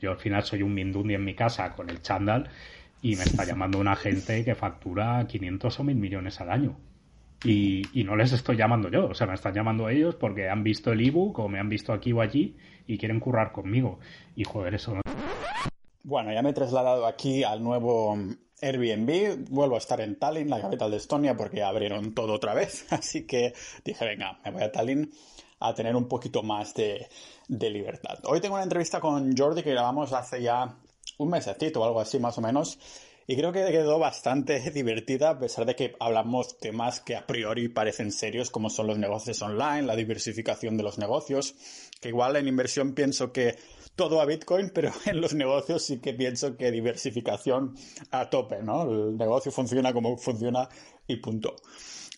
yo al final soy un mindundi en mi casa con el chándal y me está llamando una gente que factura 500 o 1000 millones al año. Y, y, no les estoy llamando yo, o sea, me están llamando ellos porque han visto el ebook o me han visto aquí o allí y quieren currar conmigo. Y joder, eso no. Bueno, ya me he trasladado aquí al nuevo Airbnb, vuelvo a estar en Tallinn, la capital de Estonia, porque abrieron todo otra vez. Así que dije, venga, me voy a Tallinn a tener un poquito más de, libertad. Hoy tengo una entrevista con Jordi que grabamos hace ya un mesecito o algo así más o menos. Y creo que quedó bastante divertida, a pesar de que hablamos temas que a priori parecen serios, como son los negocios online, la diversificación de los negocios, que igual en inversión pienso que todo a Bitcoin, pero en los negocios sí que pienso que diversificación a tope, ¿no? El negocio funciona como funciona y punto.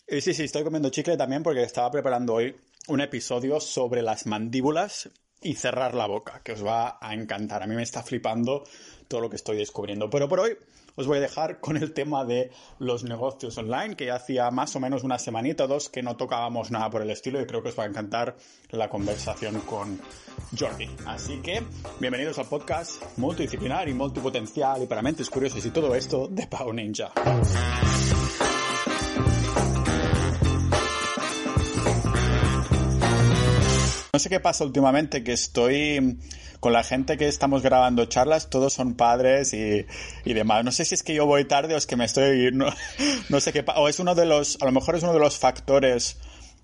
Y sí, sí, estoy comiendo chicle también porque estaba preparando hoy un episodio sobre las mandíbulas y cerrar la boca, que os va a encantar. A mí me está flipando todo lo que estoy descubriendo. Pero por hoy os voy a dejar con el tema de los negocios online, que ya hacía más o menos una semanita o dos que no tocábamos nada por el estilo y creo que os va a encantar la conversación con Jordi. Así que, bienvenidos al podcast multidisciplinar y multipotencial y para mentes curiosas y todo esto de Pau Ninja. No sé qué pasa últimamente, que estoy con la gente que estamos grabando charlas, todos son padres y, y demás. No sé si es que yo voy tarde o es que me estoy, no, no sé qué, o es uno de los, a lo mejor es uno de los factores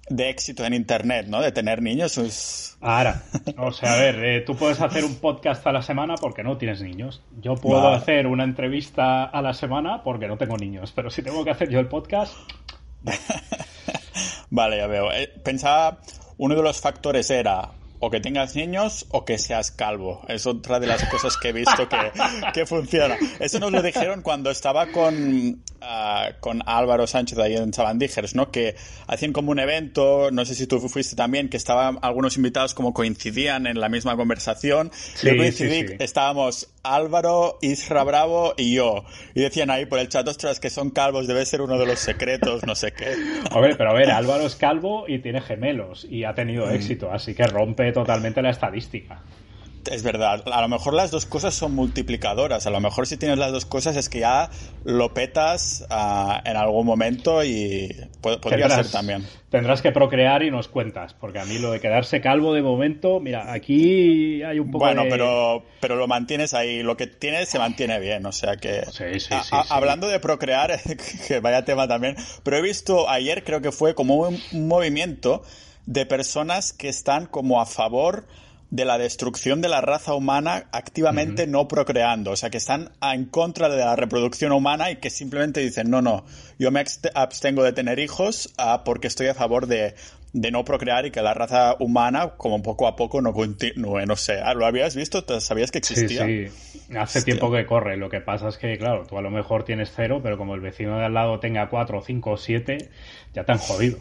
de éxito en Internet, ¿no? De tener niños. Es... Ahora, o sea, a ver, eh, tú puedes hacer un podcast a la semana porque no tienes niños. Yo puedo hacer una entrevista a la semana porque no tengo niños, pero si tengo que hacer yo el podcast... vale, ya veo. Eh, pensaba, uno de los factores era o que tengas niños o que seas calvo. Es otra de las cosas que he visto que, que funciona. Eso nos lo dijeron cuando estaba con, uh, con Álvaro Sánchez ahí en Sabandígeres, ¿no? Que hacían como un evento, no sé si tú fuiste también, que estaban algunos invitados como coincidían en la misma conversación. Sí, yo coincidí, sí, sí. estábamos Álvaro, Isra Bravo y yo. Y decían ahí por el chat, ostras, que son calvos, debe ser uno de los secretos, no sé qué. A ver, pero a ver, Álvaro es calvo y tiene gemelos y ha tenido éxito, así que rompe totalmente la estadística. Es verdad, a lo mejor las dos cosas son multiplicadoras. A lo mejor si tienes las dos cosas es que ya lo petas uh, en algún momento y pod podría tendrás, ser también. Tendrás que procrear y nos cuentas, porque a mí lo de quedarse calvo de momento, mira, aquí hay un poco bueno, de... pero, pero lo mantienes ahí, lo que tienes se mantiene bien, o sea que... Sí, sí, sí, a. Hablando de procrear, que vaya tema también, pero he visto ayer, creo que fue como un, un movimiento de personas que están como a favor de la destrucción de la raza humana activamente uh -huh. no procreando, o sea, que están en contra de la reproducción humana y que simplemente dicen, no, no, yo me abstengo de tener hijos uh, porque estoy a favor de, de, no procrear y que la raza humana, como poco a poco, no continúe, no sé, ¿lo habías visto? ¿Sabías que existía? Sí, sí, hace Hostia. tiempo que corre, lo que pasa es que, claro, tú a lo mejor tienes cero, pero como el vecino de al lado tenga cuatro, cinco o siete, ya te han jodido.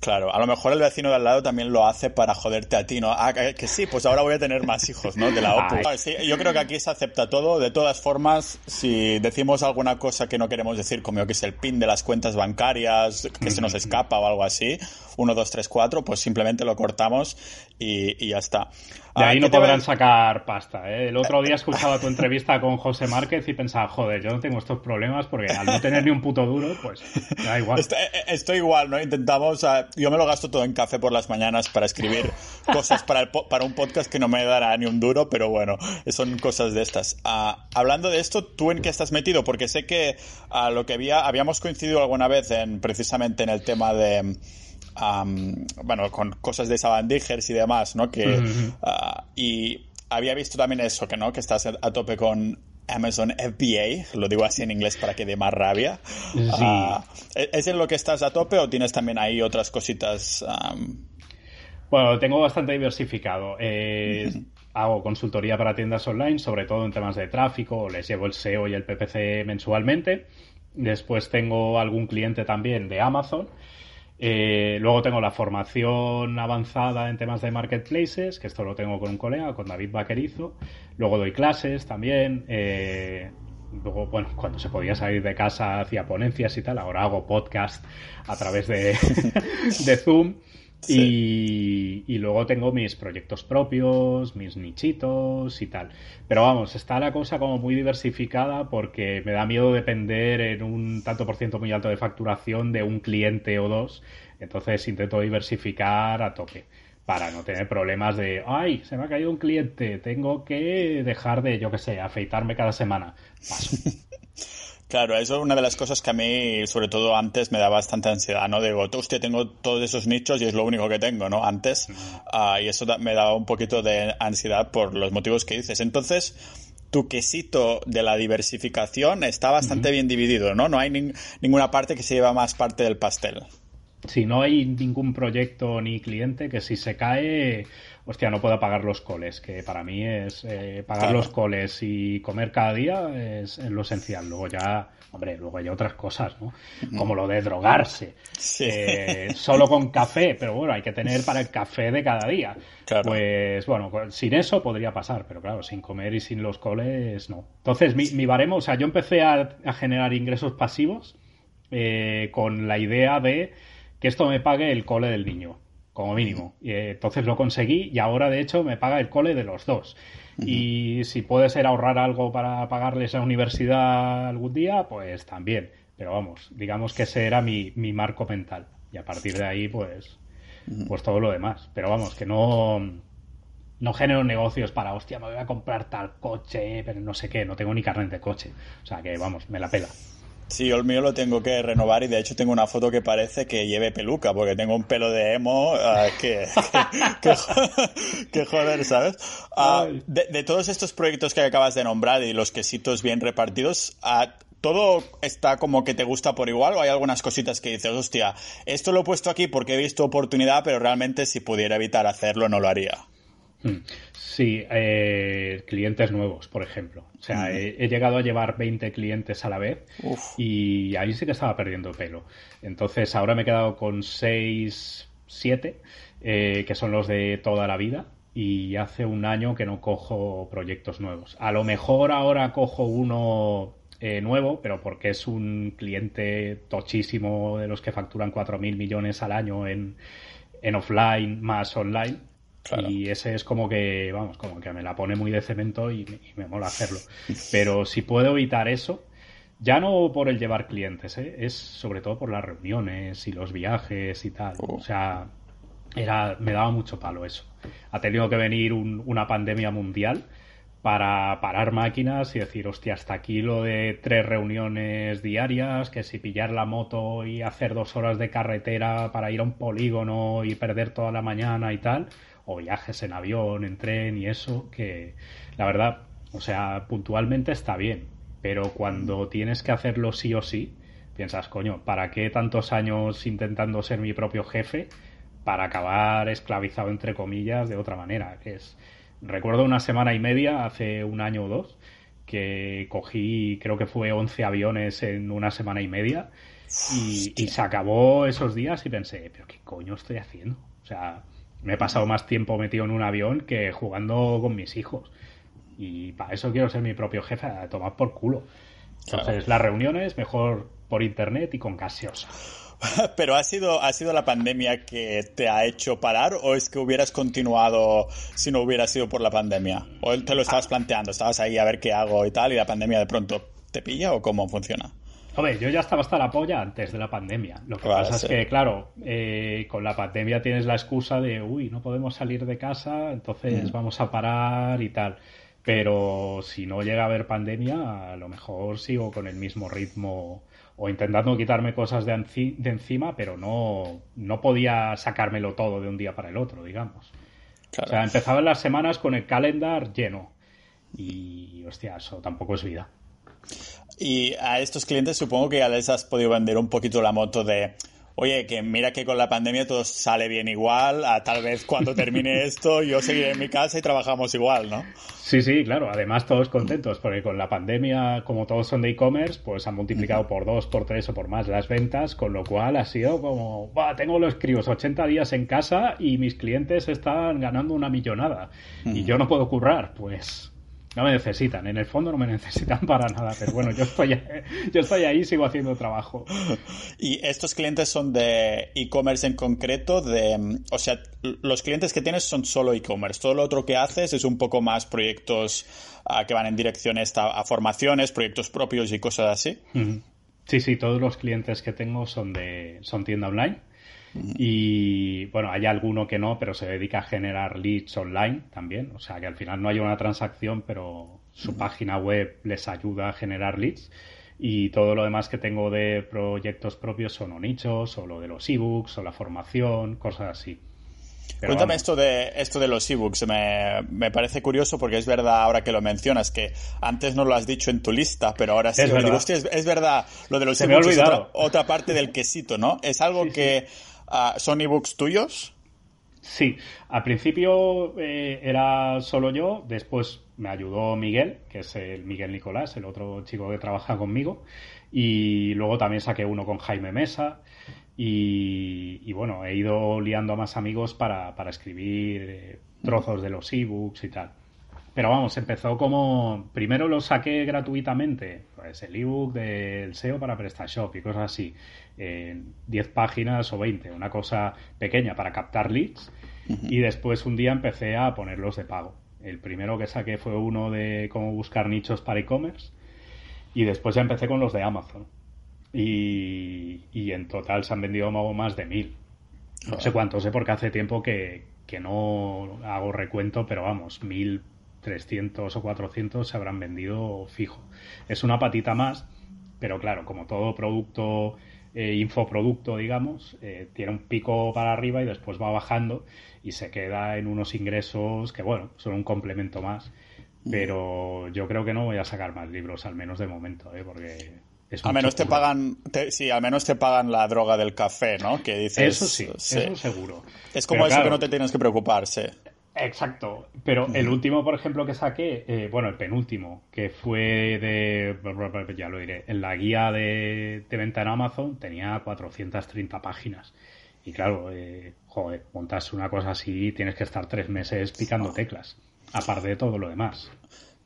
Claro, a lo mejor el vecino de al lado también lo hace para joderte a ti, ¿no? Ah, que, sí, pues ahora voy a tener más hijos, ¿no? De la OPU. Sí, yo creo que aquí se acepta todo. De todas formas, si decimos alguna cosa que no queremos decir, como que es el PIN de las cuentas bancarias, que se nos escapa o algo así, 1, 2, 3, 4, pues simplemente lo cortamos y, y ya está. De ahí ah, no podrán sacar pasta. ¿eh? El otro día escuchaba tu entrevista con José Márquez y pensaba, joder, yo no tengo estos problemas porque al no tener ni un puto duro, pues da igual. Estoy, estoy igual, ¿no? Intentamos, uh, yo me lo gasto todo en café por las mañanas para escribir cosas para, el, para un podcast que no me dará ni un duro, pero bueno, son cosas de estas. Uh, hablando de esto, ¿tú en qué estás metido? Porque sé que uh, lo que había, habíamos coincidido alguna vez en precisamente en el tema de um, bueno, con cosas de Sabandijers y demás, ¿no? Que, uh -huh. uh, y había visto también eso, que no, que estás a tope con Amazon FBA, lo digo así en inglés para que dé más rabia. Sí. Uh, ¿Es en lo que estás a tope o tienes también ahí otras cositas? Um... Bueno, tengo bastante diversificado. Eh, -huh. Hago consultoría para tiendas online, sobre todo en temas de tráfico, les llevo el SEO y el PPC mensualmente. Después tengo algún cliente también de Amazon. Eh, luego tengo la formación avanzada en temas de marketplaces, que esto lo tengo con un colega, con David Vaquerizo. Luego doy clases también. Eh, luego, bueno, cuando se podía salir de casa hacía ponencias y tal. Ahora hago podcast a través de, de Zoom. Y, y, luego tengo mis proyectos propios, mis nichitos y tal. Pero vamos, está la cosa como muy diversificada porque me da miedo depender en un tanto por ciento muy alto de facturación de un cliente o dos. Entonces intento diversificar a tope para no tener problemas de, ay, se me ha caído un cliente, tengo que dejar de, yo qué sé, afeitarme cada semana. Paso. Claro, eso es una de las cosas que a mí, sobre todo antes, me da bastante ansiedad, ¿no? Digo, usted tengo todos esos nichos y es lo único que tengo, ¿no? Antes. Uh, y eso me daba un poquito de ansiedad por los motivos que dices. Entonces, tu quesito de la diversificación está bastante bien dividido, ¿no? No hay ninguna parte que se lleva más parte del pastel. Si no hay ningún proyecto ni cliente que si se cae, hostia, no pueda pagar los coles, que para mí es eh, pagar los coles y comer cada día es, lo esencial. Luego ya, hombre, luego hay otras cosas, ¿no? Como lo de drogarse. Eh, solo con café, pero bueno, hay que tener para el café de cada día. Pues bueno, sin eso podría pasar, pero claro, sin comer y sin los coles, no. Entonces, mi, mi baremo, o sea, yo empecé a, generar ingresos pasivos eh, con la idea de que esto me pague el cole del niño, como mínimo. Y, eh, entonces lo conseguí y ahora de hecho me paga el cole de los dos. Y si puede ser ahorrar algo para pagarles la universidad algún día, pues también. Pero vamos, digamos que ese era mi, marco mental. Y a partir de ahí, pues, pues todo lo demás. Pero vamos, que no, no genero negocios para, hostia, me voy a comprar tal coche, pero no sé qué, no tengo ni carnet de coche. O sea que, vamos, me la pela. Sí, el mío lo tengo que renovar y de hecho tengo una foto que parece que lleve peluca porque tengo un pelo de emo ah, que, que, joder, ¿sabes? Ah, de, todos estos proyectos que acabas de nombrar y los quesitos bien repartidos, ah, ¿todo está como que te gusta por igual o hay algunas cositas que dices, hostia, esto lo he puesto aquí porque he visto oportunidad, pero realmente si pudiera evitar hacerlo no lo haría? Hmm. Sí, eh, clientes nuevos, por ejemplo. O sea, he, llegado a llevar 20 clientes a la vez y ahí sí que estaba perdiendo pelo. Entonces, ahora me he quedado con 6, 7, eh, que son los de toda la vida. Y hace un año que no cojo proyectos nuevos. A lo mejor ahora cojo uno eh, nuevo, pero porque es un cliente tochísimo de los que facturan 4.000 millones al año en, en offline más online y ese es como que, vamos, como que me la pone muy de cemento y, me mola hacerlo. Pero si puedo evitar eso, ya no por el llevar clientes, ¿eh? es sobre todo por las reuniones y los viajes y tal. Oh. O sea, era, me daba mucho palo eso. Ha tenido que venir una pandemia mundial para parar máquinas y decir, hostia, hasta aquí lo de tres reuniones diarias, que si pillar la moto y hacer dos horas de carretera para ir a un polígono y perder toda la mañana y tal o viajes en avión, en tren y eso, que la verdad, o sea, puntualmente está bien, pero cuando tienes que hacerlo sí o sí, piensas, coño, ¿para qué tantos años intentando ser mi propio jefe para acabar esclavizado entre comillas de otra manera? Es recuerdo una semana y media hace un año o dos que cogí, creo que fue 11 aviones en una semana y media y, y, se acabó esos días y pensé, pero qué coño estoy haciendo. O sea, me he pasado más tiempo metido en un avión que jugando con mis hijos. Y para eso quiero ser mi propio jefe, a tomar por culo. Entonces, las reuniones mejor por internet y con gaseosa. Pero ¿ha sido, ¿ha sido la pandemia que te ha hecho parar o es que hubieras continuado si no hubiera sido por la pandemia? ¿O te lo estabas planteando? ¿Estabas ahí a ver qué hago y tal y la pandemia de pronto te pilla o cómo funciona? Hombre, yo ya estaba hasta la polla antes de la pandemia. Lo que pasa es que, claro, eh, con la pandemia tienes la excusa de, uy, no podemos salir de casa, entonces mm. vamos a parar y tal. Pero si no llega a haber pandemia, a lo mejor sigo con el mismo ritmo o intentando quitarme cosas de, de encima, pero no, no podía sacármelo todo de un día para el otro, digamos. O sea, empezaban las semanas con el calendar lleno. Y, hostia, eso tampoco es vida. Y a estos clientes supongo que ya les has podido vender un poquito la moto de, oye, que mira que con la pandemia todo sale bien igual, a tal vez cuando termine esto yo seguiré en mi casa y trabajamos igual, ¿no? Sí, sí, claro. Además todos contentos porque con la pandemia, como todos son de e-commerce, pues han multiplicado por dos, por tres o por más las ventas, con lo cual ha sido como, va, tengo los críos 80 días en casa y mis clientes están ganando una millonada y yo no puedo currar, pues no me necesitan, en el fondo no me necesitan para nada, pero bueno, yo estoy, yo estoy ahí, sigo haciendo trabajo. ¿Y estos clientes son de e-commerce en concreto? De, o sea, los clientes que tienes son solo e-commerce, todo lo otro que haces es un poco más proyectos ah, que van en dirección a, formaciones, proyectos propios y cosas así. Sí, sí, todos los clientes que tengo son de son tienda online y bueno, hay alguno que no, pero se dedica a generar leads online también. O sea que al final no hay una transacción, pero su página web les ayuda a generar leads. Y todo lo demás que tengo de proyectos propios son o nichos, o lo de los ebooks, o la formación, cosas así. Cuéntame esto de, esto de los ebooks. Me, me parece curioso porque es verdad, ahora que lo mencionas, que antes no lo has dicho en tu lista, pero ahora sí. Es verdad, es, verdad lo de los ebooks es otra, parte del quesito, ¿no? Es algo que uh, son ebooks tuyos. Sí, al principio eh, era solo yo, después me ayudó Miguel, que es el Miguel Nicolás, el otro chico que trabaja conmigo, y luego también saqué uno con Jaime Mesa, y, bueno, he ido liando a más amigos para, escribir eh, trozos de los ebooks y tal. Pero vamos, empezó como. Primero lo saqué gratuitamente, pues el ebook del SEO para PrestaShop y cosas así, en 10 páginas o 20, una cosa pequeña para captar leads. Y después un día empecé a ponerlos de pago. El primero que saqué fue uno de cómo buscar nichos para e-commerce. Y después ya empecé con los de Amazon y, en total se han vendido más de mil. No sé cuántos, sé porque hace tiempo que, no hago recuento, pero vamos, mil trescientos o cuatrocientos se habrán vendido fijo. Es una patita más, pero claro, como todo producto, eh, infoproducto, digamos, eh, tiene un pico para arriba y después va bajando y se queda en unos ingresos que, bueno, son un complemento más. Mm. Pero yo creo que no voy a sacar más libros, al menos de momento, ¿eh? porque al menos te pagan, sí, al menos te pagan la droga del café, ¿no? Que dices. Eso sí, eso seguro. Es como eso que no te tienes que preocuparse. Exacto, pero el último, por ejemplo, que saqué, eh, bueno, el penúltimo, que fue de, ya lo diré, en la guía de, venta en Amazon tenía 430 páginas. Y claro, eh, joder, montas una cosa así, tienes que estar tres meses picando teclas, aparte de todo lo demás.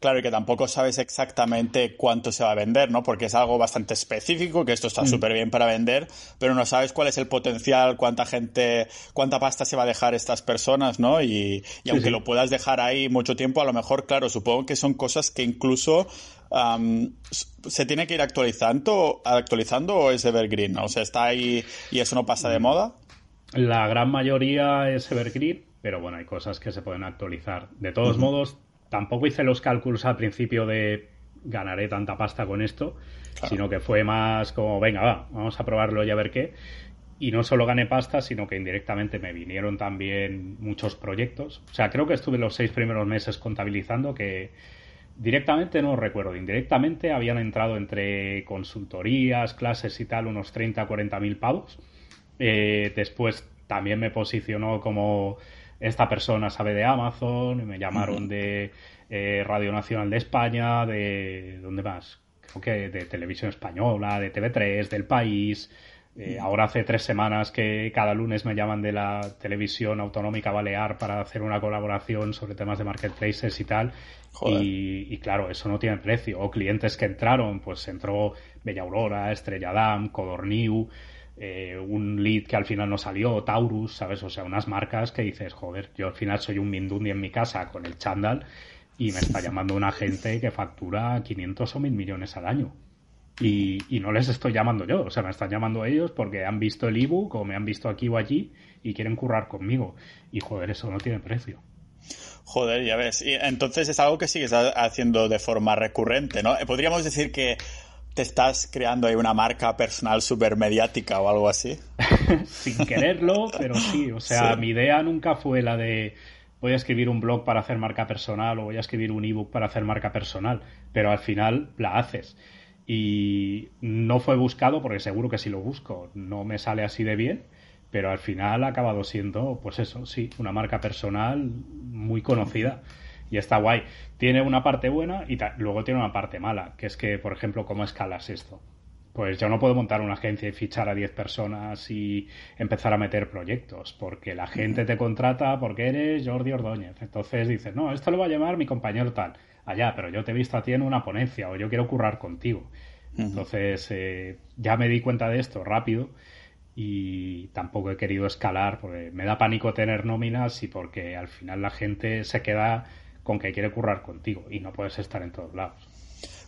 Claro, y que tampoco sabes exactamente cuánto se va a vender, ¿no? Porque es algo bastante específico, que esto está mm. súper bien para vender, pero no sabes cuál es el potencial, cuánta gente, cuánta pasta se va a dejar estas personas, ¿no? Y, aunque lo puedas dejar ahí mucho tiempo, a lo mejor, claro, supongo que son cosas que incluso se tiene que ir actualizando, actualizando o es evergreen, ¿no? O sea, está ahí y eso no pasa de mm. moda. La gran mayoría es evergreen, pero bueno, hay cosas que se pueden actualizar. De todos modos, tampoco hice los cálculos al principio de ganaré tanta pasta con esto, sino que fue más como, venga, va, vamos a probarlo y a ver qué. Y no solo gané pasta, sino que indirectamente me vinieron también muchos proyectos. O sea, creo que estuve los seis primeros meses contabilizando que directamente no recuerdo, indirectamente habían entrado entre consultorías, clases y tal unos 30, 40 mil pavos. Eh, después también me posicionó como esta persona sabe de Amazon, me llamaron de eh, Radio Nacional de España, de... ¿Dónde más? Creo que de Televisión Española, de TV3, del País. Eh, ahora hace tres semanas que cada lunes me llaman de la televisión autonómica balear para hacer una colaboración sobre temas de marketplaces y tal. Y, claro, eso no tiene precio. O clientes que entraron, pues entró Bella Aurora, Estrella Damm, Codorniu. Eh, un lead que al final no salió, Taurus, ¿sabes? O sea, unas marcas que dices, joder, yo al final soy un Mindundi en mi casa con el chándal y me está llamando una gente que factura 500 o 1000 millones al año. Y, no les estoy llamando yo, o sea, me están llamando ellos porque han visto el ebook o me han visto aquí o allí y quieren currar conmigo. Y joder, eso no tiene precio. Joder, ya ves. Y entonces es algo que sigues haciendo de forma recurrente, ¿no? Podríamos decir que te estás creando ahí una marca personal super mediática o algo así. Sin quererlo, pero sí. O sea, mi idea nunca fue la de voy a escribir un blog para hacer marca personal o voy a escribir un ebook para hacer marca personal, pero al final la haces. Y no fue buscado, porque seguro que si lo busco no me sale así de bien, pero al final ha acabado siendo, pues eso, sí, una marca personal muy conocida y está guay. Tiene una parte buena y luego tiene una parte mala, que es que, por ejemplo, ¿cómo escalas esto? Pues yo no puedo montar una agencia y fichar a 10 personas y empezar a meter proyectos, porque la gente te contrata porque eres Jordi Ordóñez. Entonces dices, no, esto lo va a llamar mi compañero tal. allá, pero yo te he visto a ti en una ponencia o yo quiero currar contigo. Entonces, eh, ya me di cuenta de esto rápido y tampoco he querido escalar porque me da pánico tener nóminas y porque al final la gente se queda con que quiere currar contigo y no puedes estar en todos lados.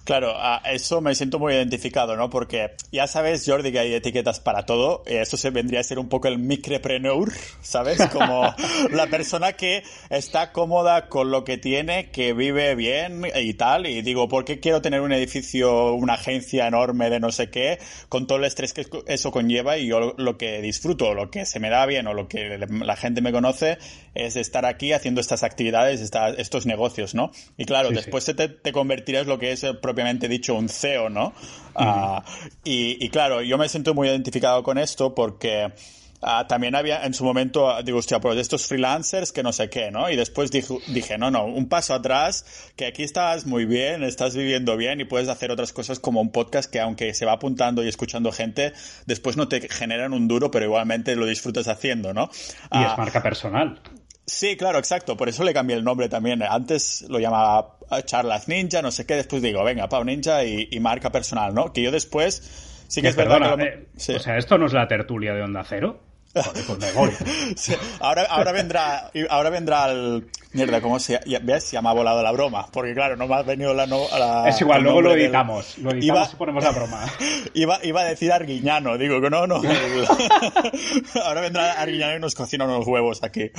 Claro, a eso me siento muy identificado, ¿no? Porque ya sabes, Jordi, que hay etiquetas para todo. Eso se vendría a ser un poco el micropreneur, ¿sabes? Como la persona que está cómoda con lo que tiene, que vive bien y tal. Y digo, ¿por qué quiero tener un edificio, una agencia enorme de no sé qué, con todo el estrés que eso conlleva? Y yo lo que disfruto, lo que se me da bien o lo que la gente me conoce es estar aquí haciendo estas actividades, estos negocios, ¿no? Y claro, después Te, te convertirás lo que es el propio propiamente dicho un CEO, ¿no? Ah, y, claro, yo me siento muy identificado con esto porque ah, también había en su momento, digo, hostia, pues estos freelancers que no sé qué, ¿no? Y después dije, dije, no, no, un paso atrás, que aquí estás muy bien, estás viviendo bien y puedes hacer otras cosas como un podcast que aunque se va apuntando y escuchando gente, después no te generan un duro, pero igualmente lo disfrutas haciendo, ¿no? Y es ah, marca personal. Sí, claro, exacto. Por eso le cambié el nombre también. Antes lo llamaba Charlas Ninja, no sé qué. Después digo, venga, Pau Ninja y, marca personal, ¿no? Que yo después sí que es verdad eh, O sea, ¿esto no es la tertulia de Onda Cero? Ahora, ahora vendrá, ahora vendrá el. Mierda, ¿cómo se ¿Ves? Ya me ha volado la broma. Porque claro, no me ha venido la. es igual, luego lo editamos. Lo editamos y ponemos la broma. Iba, iba a decir Arguiñano, digo que no, no. ahora vendrá Arguiñano y nos cocina unos huevos aquí.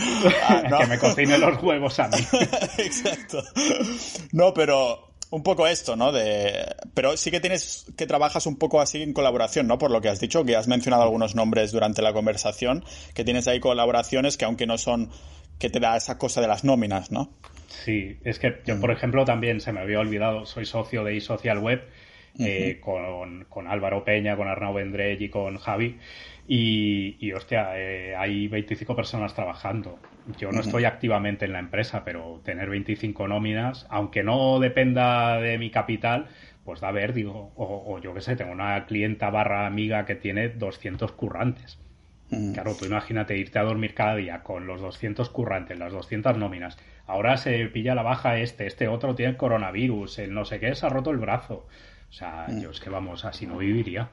Ah, que me cocine los huevos a mí. Exacto. No, pero un poco esto, ¿no? De, pero sí que tienes que trabajas un poco así en colaboración, ¿no? Por lo que has dicho, que has mencionado algunos nombres durante la conversación, que tienes ahí colaboraciones que aunque no son, que te da esa cosa de las nóminas, ¿no? Sí, es que yo, por ejemplo, también se me había olvidado, soy socio de eSocial Web eh, con, con, Álvaro Peña, con Arnau Vendrell y con Javi. Y, y hostia, eh, hay 25 personas trabajando. Yo no estoy activamente en la empresa, pero tener 25 nóminas, aunque no dependa de mi capital, pues da ver, digo, o, yo qué sé, tengo una clienta barra amiga que tiene 200 currantes. Claro, tú imagínate irte a dormir cada día con los 200 currantes, las 200 nóminas. Ahora se pilla la baja este, este otro tiene coronavirus, el no sé qué, se ha roto el brazo. O sea, yo es que vamos, así no viviría.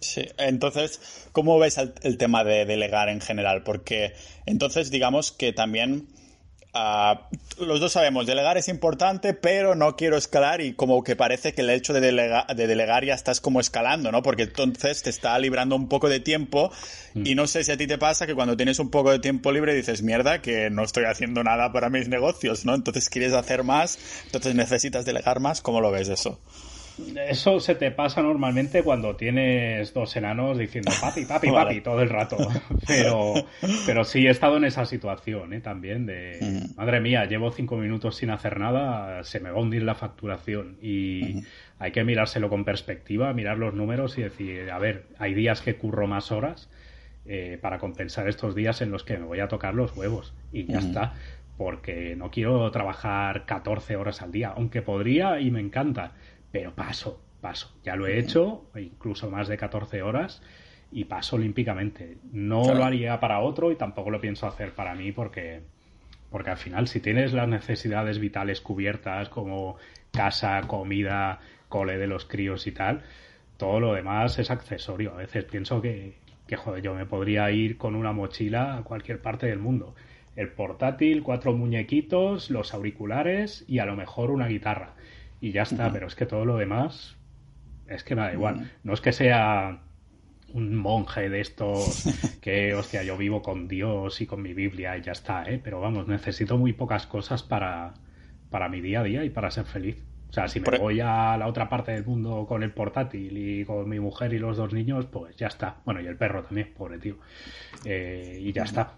Sí, entonces, ¿cómo ves el, tema de delegar en general? Porque entonces digamos que también ah, los dos sabemos, delegar es importante, pero no quiero escalar y como que parece que el hecho de, de delegar ya estás como escalando, ¿no? Porque entonces te está librando un poco de tiempo mm. y no sé si a ti te pasa que cuando tienes un poco de tiempo libre dices, mierda, que no estoy haciendo nada para mis negocios, ¿no? Entonces quieres hacer más, entonces necesitas delegar más, ¿cómo lo ves eso? Eso se te pasa normalmente cuando tienes dos enanos diciendo papi, papi, papi todo el rato. Pero, pero sí he estado en esa situación ¿eh? también de, madre mía, llevo cinco minutos sin hacer nada, se me va a hundir la facturación. Y hay que mirárselo con perspectiva, mirar los números y decir, a ver, hay días que curro más horas eh, para compensar estos días en los que me voy a tocar los huevos. Y ya está porque no quiero trabajar 14 horas al día, aunque podría y me encanta, pero paso, paso. Ya lo he hecho, incluso más de 14 horas, y paso olímpicamente. No lo haría para otro y tampoco lo pienso hacer para mí porque, porque al final si tienes las necesidades vitales cubiertas como casa, comida, cole de los críos y tal, todo lo demás es accesorio. A veces pienso que, que joder, yo me podría ir con una mochila a cualquier parte del mundo. El portátil, cuatro muñequitos, los auriculares y a lo mejor una guitarra y ya está, pero es que todo lo demás es que me da igual. No es que sea un monje de estos que, hostia, yo vivo con Dios y con mi Biblia y ya está, ¿eh? Pero vamos, necesito muy pocas cosas para, para mi día a día y para ser feliz. O sea, si me e- voy a la otra parte del mundo con el portátil y con mi mujer y los dos niños, pues ya está. Bueno, y el perro también, pobre tío. Eh, y ya está.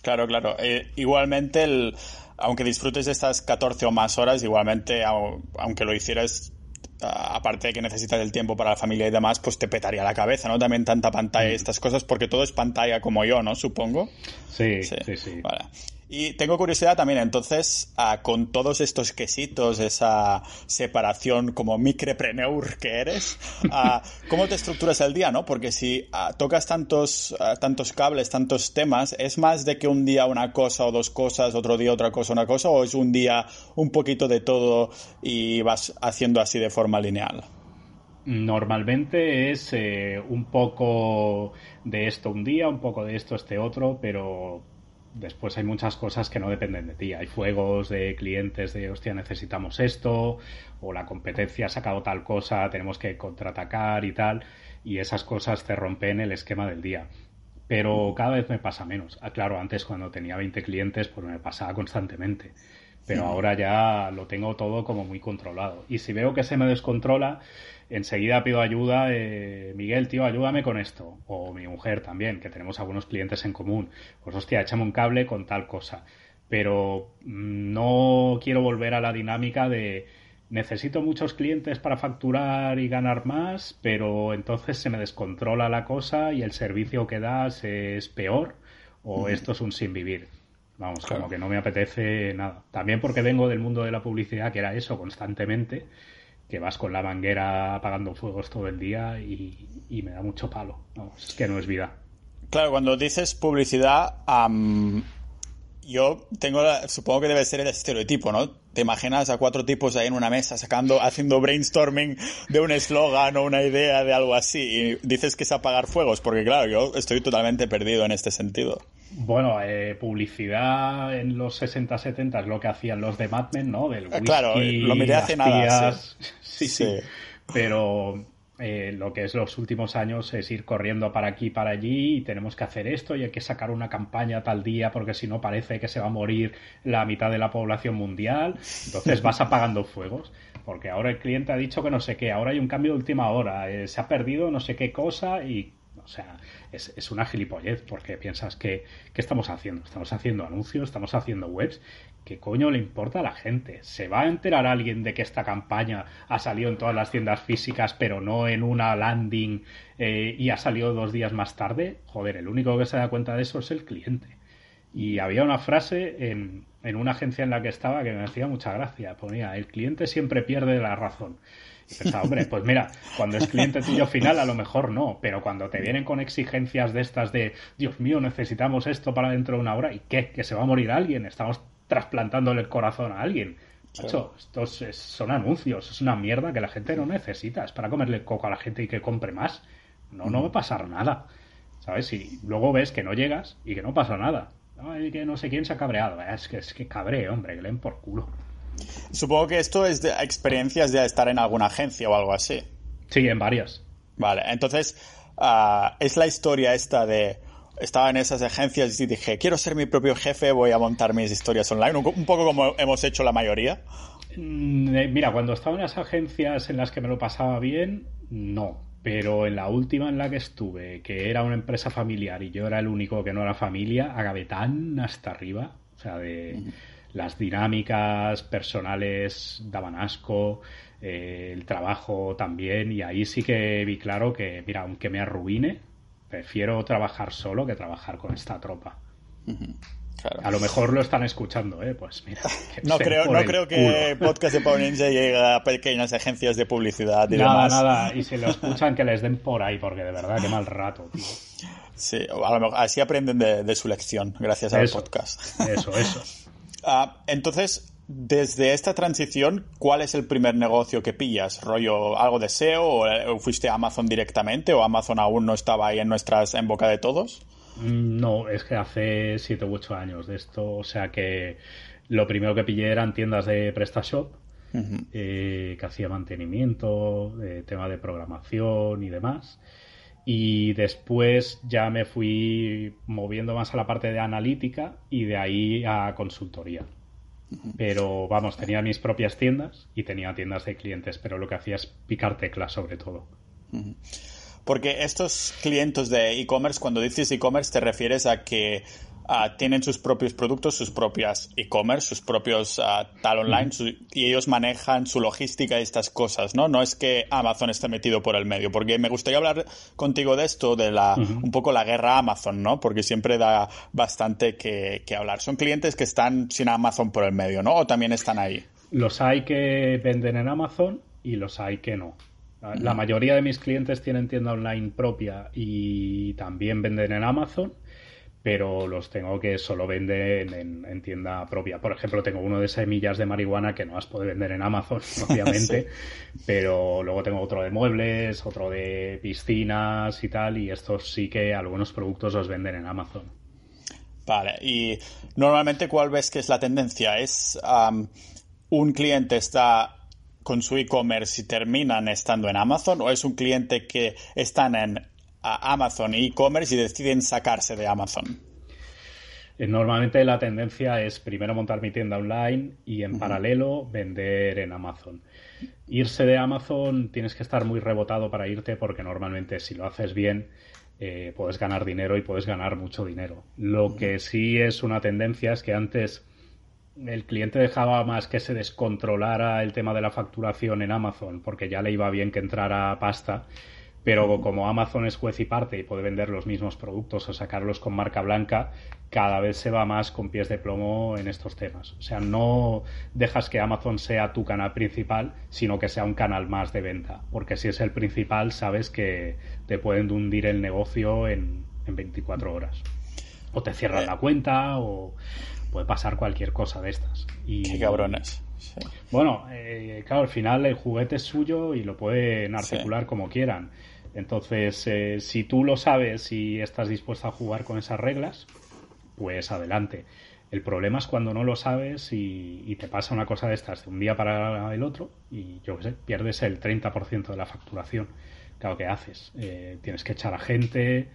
Claro, claro. Eh, igualmente, el, aunque disfrutes de estas 14 o más horas, igualmente, aunque lo hicieras aparte de que necesitas el tiempo para la familia y demás, pues te petaría la cabeza, ¿no? También tanta pantalla y mm. estas cosas, porque todo es pantalla como yo, ¿no? Supongo. Sí, sí, sí. Vale. Y tengo curiosidad también, entonces, ah, con todos estos quesitos, esa separación como micropreneur que eres, ah, ¿cómo te estructuras el día, no? Porque si ah, tocas tantos, tantos cables, tantos temas, ¿es más de que un día una cosa o dos cosas, otro día otra cosa, una cosa, o es un día un poquito de todo y vas haciendo así de forma lineal? Normalmente es eh, un poco de esto un día, un poco de esto este otro, pero después hay muchas cosas que no dependen de ti. Hay fuegos de clientes de, hostia, necesitamos esto, o la competencia ha sacado tal cosa, tenemos que contraatacar y tal, y esas cosas te rompen el esquema del día. Pero cada vez me pasa menos. Ah, claro, antes cuando tenía 20 clientes, pues me pasaba constantemente. Pero ahora ya lo tengo todo como muy controlado. Y si veo que se me descontrola, enseguida pido ayuda, eh, Miguel, tío, ayúdame con esto. O mi mujer también, que tenemos algunos clientes en común. Pues hostia, échame un cable con tal cosa. Pero mm, no quiero volver a la dinámica de necesito muchos clientes para facturar y ganar más, pero entonces se me descontrola la cosa y el servicio que das es peor o esto es un sin vivir. Vamos, como que no me apetece nada. También porque vengo del mundo de la publicidad, que era eso constantemente que vas con la manguera apagando fuegos todo el día y, me da mucho palo. es que no es vida. Claro, cuando dices publicidad, yo tengo, supongo que debe ser el estereotipo, ¿no? Te imaginas a cuatro tipos ahí en una mesa sacando, haciendo brainstorming de un eslogan o una idea de algo así y dices que es apagar fuegos, porque claro, yo estoy totalmente perdido en este sentido. Bueno, eh, publicidad en los 60-70 es lo que hacían los de Mad Men, ¿no? Del whisky, claro, lo miré hace nada. Sí, sí. Pero eh, lo que es los últimos años es ir corriendo para aquí para allí y tenemos que hacer esto y hay que sacar una campaña tal día porque si no parece que se va a morir la mitad de la población mundial. Entonces vas apagando fuegos porque ahora el cliente ha dicho que no sé qué, ahora hay un cambio de última hora, eh, se ha perdido no sé qué cosa y o sea, es, es una gilipollez porque piensas que, ¿qué estamos haciendo? Estamos haciendo anuncios, estamos haciendo webs. ¿Qué coño le importa a la gente? ¿Se va a enterar alguien de que esta campaña ha salido en todas las tiendas físicas pero no en una landing eh, y ha salido dos días más tarde? Joder, el único que se da cuenta de eso es el cliente. Y había una frase en, en una agencia en la que estaba que me hacía mucha gracia. Ponía, el cliente siempre pierde la razón. Pensaba, hombre, pues mira, cuando es cliente tuyo final a lo mejor no, pero cuando te vienen con exigencias de estas de, Dios mío, necesitamos esto para dentro de una hora, ¿y qué? ¿Que se va a morir alguien? Estamos trasplantándole el corazón a alguien. Macho, estos son anuncios, es una mierda que la gente no necesita, es para comerle coco a la gente y que compre más. No, no va a pasar nada. ¿Sabes? Y luego ves que no llegas y que no pasa nada. Ay, que no sé quién se ha cabreado. Es que es que cabré, hombre, que leen por culo. Supongo que esto es de experiencias de estar en alguna agencia o algo así. Sí, en varias. Vale, entonces ah, es la historia esta de estaba en esas agencias y dije, quiero ser mi propio jefe, voy a montar mis historias online, un, poco como hemos hecho la mayoría. Mm, eh, mira, cuando estaba en las agencias en las que me lo pasaba bien, no. Pero en la última en la que estuve, que era una empresa familiar y yo era el único que no era familia, acabé tan hasta arriba. O sea, de las dinámicas personales daban asco, eh, el trabajo también, y ahí sí que vi claro que, mira, aunque me arruine, prefiero trabajar solo que trabajar con esta tropa. A lo mejor lo están escuchando, ¿eh? Pues mira. no creo, no creo que podcast de Power Ninja llegue a pequeñas agencias de publicidad y nada, demás. Nada, y si lo escuchan que les den por ahí, porque de verdad, qué mal rato, tío. Sí, a lo mejor, así aprenden de, su lección, gracias al podcast. Eso, eso. Ah, entonces, desde esta transición, ¿cuál es el primer negocio que pillas? ¿Rollo algo de SEO o fuiste a Amazon directamente o Amazon aún no estaba ahí en nuestras en boca de todos? Mm, no, es que hace 7 u 8 años de esto, o sea que lo primero que pillé eran tiendas de PrestaShop eh, que hacía mantenimiento, eh, tema de programación y demás. Y después ya me fui moviendo más a la parte de analítica y de ahí a consultoría. Pero vamos, tenía mis propias tiendas y tenía tiendas de clientes, pero lo que hacía es picar teclas sobre todo. Porque estos clientes de e-commerce, cuando dices e-commerce, te refieres a que ah, tienen sus propios productos, sus propias e-commerce, sus propios ah, tal online, y ellos manejan su logística y estas cosas, ¿no? No es que Amazon esté metido por el medio, porque me gustaría hablar contigo de esto, de la, un poco la guerra Amazon, ¿no? Porque siempre da bastante que, que hablar. Son clientes que están sin Amazon por el medio, ¿no? O también están ahí. Los hay que venden en Amazon y los hay que no. La mayoría de mis clientes tienen tienda online propia y también venden en Amazon, pero los tengo que solo venden en, tienda propia. Por ejemplo, tengo uno de semillas de marihuana que no las puede vender en Amazon, obviamente, pero luego tengo otro de muebles, otro de piscinas y tal, y estos sí que algunos productos los venden en Amazon. Vale, y normalmente, ¿cuál ves que es la tendencia? ¿Es un cliente está con su e-commerce y terminan estando en Amazon o es un cliente que están en Amazon e-commerce y deciden sacarse de Amazon? Eh, normalmente la tendencia es primero montar mi tienda online y en paralelo vender en Amazon. Irse de Amazon tienes que estar muy rebotado para irte porque normalmente si lo haces bien eh, puedes ganar dinero y puedes ganar mucho dinero. Lo que sí es una tendencia es que antes el cliente dejaba más que se descontrolara el tema de la facturación en Amazon, porque ya le iba bien que entrara pasta, pero como Amazon es juez y parte y puede vender los mismos productos o sacarlos con marca blanca, cada vez se va más con pies de plomo en estos temas. O sea, no dejas que Amazon sea tu canal principal, sino que sea un canal más de venta, porque si es el principal, sabes que te pueden hundir el negocio en, en 24 horas. O te cierran la cuenta, o puede pasar cualquier cosa de estas. Y, Qué cabrones. Bueno, eh, claro, al final el juguete es suyo y lo pueden articular como quieran. Entonces, eh, si tú lo sabes y estás dispuesto a jugar con esas reglas, pues adelante. El problema es cuando no lo sabes y, te pasa una cosa de estas de un día para el otro y yo qué sé, pierdes el 30% de la facturación. Claro, que haces? Eh, tienes que echar a gente,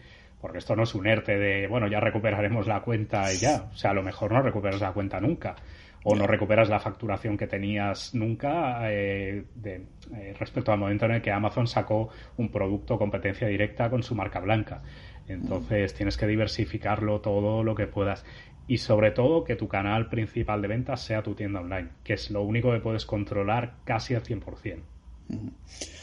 porque esto no es un ERTE de, bueno, ya recuperaremos la cuenta y ya. O sea, a lo mejor no recuperas la cuenta nunca. O no recuperas la facturación que tenías nunca eh, de, eh, respecto al momento en el que Amazon sacó un producto competencia directa con su marca blanca. Entonces tienes que diversificarlo todo lo que puedas. Y sobre todo que tu canal principal de ventas sea tu tienda online, que es lo único que puedes controlar casi al 100%.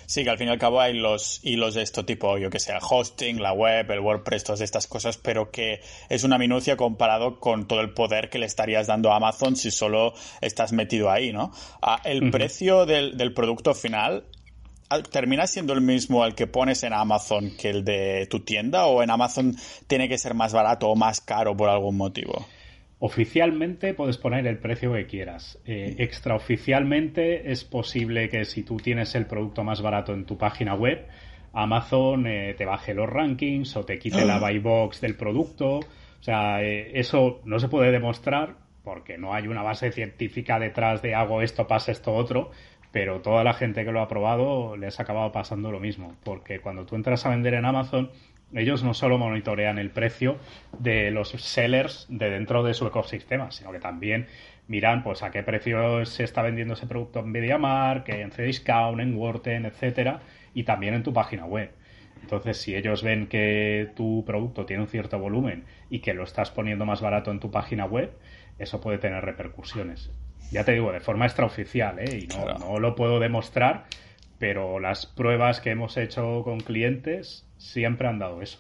Sí, que al fin y al cabo hay los hilos de este tipo, yo que sé, el hosting, la web, el WordPress, todas estas cosas, pero que es una minucia comparado con todo el poder que le estarías dando a Amazon si solo estás metido ahí, ¿no? Ah, el precio del, del producto final ¿Termina siendo el mismo el que pones en Amazon que el de tu tienda o en Amazon tiene que ser más barato o más caro por algún motivo? Oficialmente puedes poner el precio que quieras. Eh, extraoficialmente es posible que si tú tienes el producto más barato en tu página web, Amazon eh, te baje los rankings o te quite la buy box del producto. O sea, eh, eso no se puede demostrar porque no hay una base científica detrás de hago esto, pasa esto, otro. Pero toda la gente que lo ha probado les ha acabado pasando lo mismo. Porque cuando tú entras a vender en Amazon, ellos no solo monitorean el precio de los sellers de dentro de su ecosistema, sino que también miran pues a qué precio se está vendiendo ese producto en MediaMarkt, en Cdiscount, en Worten, etcétera, y también en tu página web. Entonces, si ellos ven que tu producto tiene un cierto volumen y que lo estás poniendo más barato en tu página web, eso puede tener repercusiones. Ya te digo, de forma extraoficial, ¿eh? y no, no lo puedo demostrar, pero las pruebas que hemos hecho con clientes siempre han dado eso.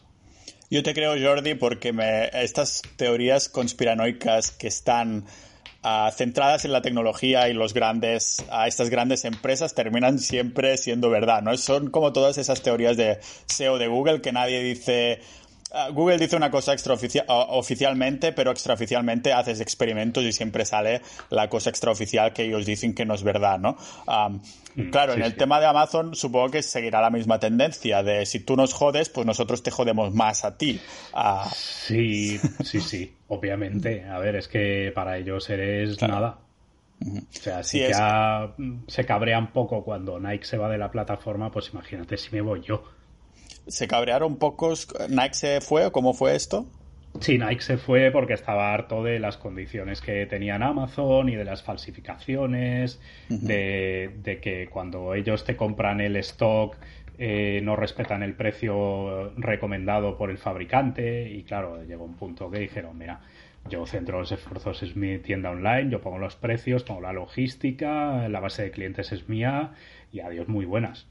Yo te creo, Jordi, porque estas teorías conspiranoicas que están ah, centradas en la tecnología y los grandes, a estas grandes empresas terminan siempre siendo verdad, ¿no? Son como todas esas teorías de SEO de Google que nadie dice, Google dice una cosa extraoficial, oficialmente, pero extraoficialmente haces experimentos y siempre sale la cosa extraoficial que ellos dicen que no es verdad, ¿no? Mm, claro, en el tema de Amazon supongo que seguirá la misma tendencia de si tú nos jodes, pues nosotros te jodemos más a ti. Ah, sí, sí, sí, obviamente. A ver, es que para ellos eres nada. O sea, si ya se cabrea un poco cuando Nike se va de la plataforma, pues imagínate si me voy yo. ¿Se cabrearon pocos? ¿Nike se fue o cómo fue esto? Sí, Nike se fue porque estaba harto de las condiciones que tenían Amazon y de las falsificaciones, de, que cuando ellos te compran el stock eh, no respetan el precio recomendado por el fabricante y claro, llegó un punto que dijeron, mira, yo centro los esfuerzos es mi tienda online, yo pongo los precios, pongo la logística, la base de clientes es mía y adiós muy buenas.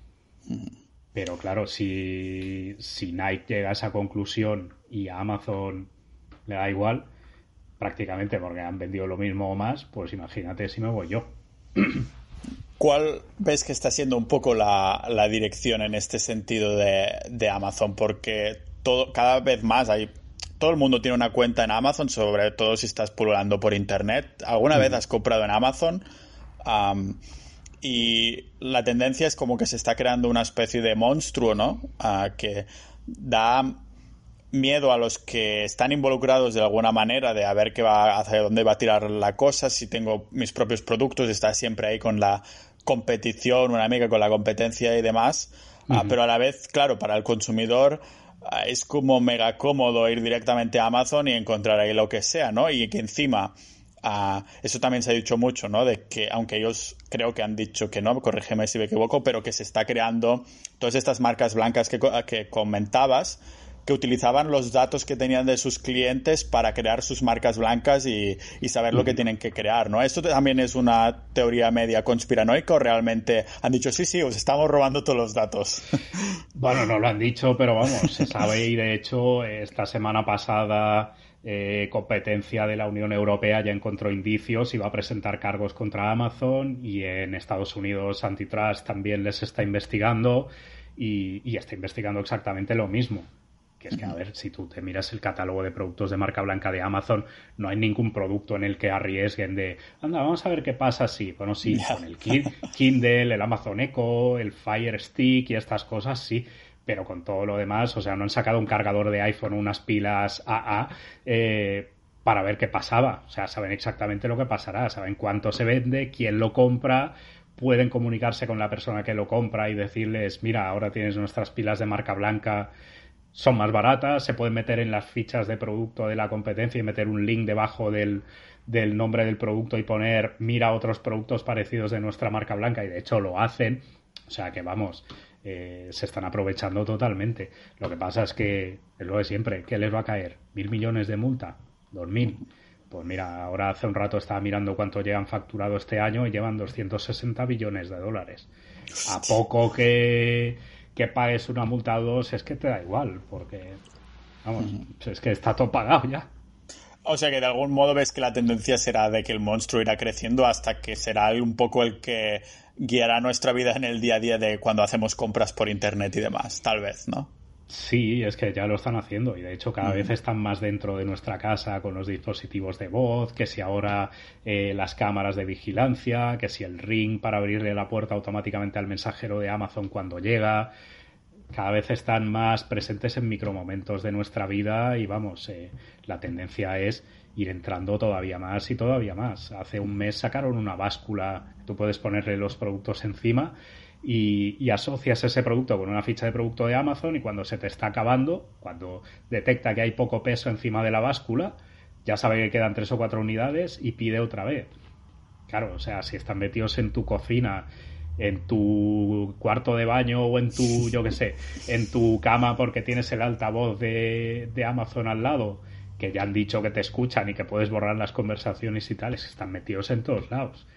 Pero claro, si, si Nike llega a esa conclusión y a Amazon le da igual, prácticamente porque han vendido lo mismo o más, pues imagínate si me voy yo. ¿Cuál ves que está siendo un poco la, la dirección en este sentido de, de, Amazon? Porque todo, cada vez más hay. Todo el mundo tiene una cuenta en Amazon, sobre todo si estás pululando por internet. ¿Alguna vez has comprado en Amazon? Um, y la tendencia es como que se está creando una especie de monstruo, ¿no? Uh, que da miedo a los que están involucrados de alguna manera de a ver qué va hacia dónde va a tirar la cosa si tengo mis propios productos está siempre ahí con la competición, una amiga con la competencia y demás, ah, pero a la vez, claro, para el consumidor ah, es como mega cómodo ir directamente a Amazon y encontrar ahí lo que sea, ¿no? Y que encima, uh, eso también se ha dicho mucho, ¿no? De que, aunque ellos creo que han dicho que no, corrígeme si me equivoco, pero que se está creando todas estas marcas blancas que, que comentabas, que utilizaban los datos que tenían de sus clientes para crear sus marcas blancas y, saber lo que tienen que crear, ¿no? ¿Esto también es una teoría media conspiranoica o realmente han dicho, sí, sí, os estamos robando todos los datos? Bueno, no lo han dicho, pero vamos, se sabe y de hecho esta semana pasada eh, competencia de la Unión Europea ya encontró indicios y va a presentar cargos contra Amazon y en Estados Unidos Antitrust también les está investigando y, y está investigando exactamente lo mismo. Que es que, a ver, si tú te miras el catálogo de productos de marca blanca de Amazon, no hay ningún producto en el que arriesguen de, anda, vamos a ver qué pasa si, bueno, sí, con el Kindle, el Amazon Echo, el Fire Stick y estas cosas, sí, pero con todo lo demás, o sea, no han sacado un cargador de iPhone, unas pilas AA, eh, para ver qué pasaba. O sea, saben exactamente lo que pasará, saben cuánto se vende, quién lo compra, pueden comunicarse con la persona que lo compra y decirles, mira, ahora tienes nuestras pilas de marca blanca son más baratas, se pueden meter en las fichas de producto de la competencia y meter un link debajo del, del nombre del producto y poner mira otros productos parecidos de nuestra marca blanca y de hecho lo hacen. O sea que vamos, eh, se están aprovechando totalmente. Lo que pasa es que es lo de siempre, ¿qué les va a caer? ¿Mil millones de multa? ¿Dos mil? Pues mira, ahora hace un rato estaba mirando cuánto llevan facturado este año y llevan 260 billones de dólares. A poco que que pagues una multa o dos, es que te da igual, porque, vamos, es que está todo pagado ya. O sea que de algún modo ves que la tendencia será de que el monstruo irá creciendo hasta que será un poco el que guiará nuestra vida en el día a día de cuando hacemos compras por internet y demás, tal vez, ¿no? Sí, es que ya lo están haciendo y de hecho cada vez están más dentro de nuestra casa con los dispositivos de voz, que si ahora eh, las cámaras de vigilancia, que si el ring para abrirle la puerta automáticamente al mensajero de Amazon cuando llega. Cada vez están más presentes en micromomentos de nuestra vida y vamos, eh, la tendencia es ir entrando todavía más y todavía más. Hace un mes sacaron una báscula, tú puedes ponerle los productos encima y, asocias ese producto con una ficha de producto de Amazon y cuando se te está acabando, cuando detecta que hay poco peso encima de la báscula, ya sabe que quedan tres o cuatro unidades y pide otra vez. Claro, o sea, si están metidos en tu cocina, en tu cuarto de baño o en tu, yo qué sé, en tu cama porque tienes el altavoz de, de Amazon al lado, que ya han dicho que te escuchan y que puedes borrar las conversaciones y tales, están metidos en todos lados.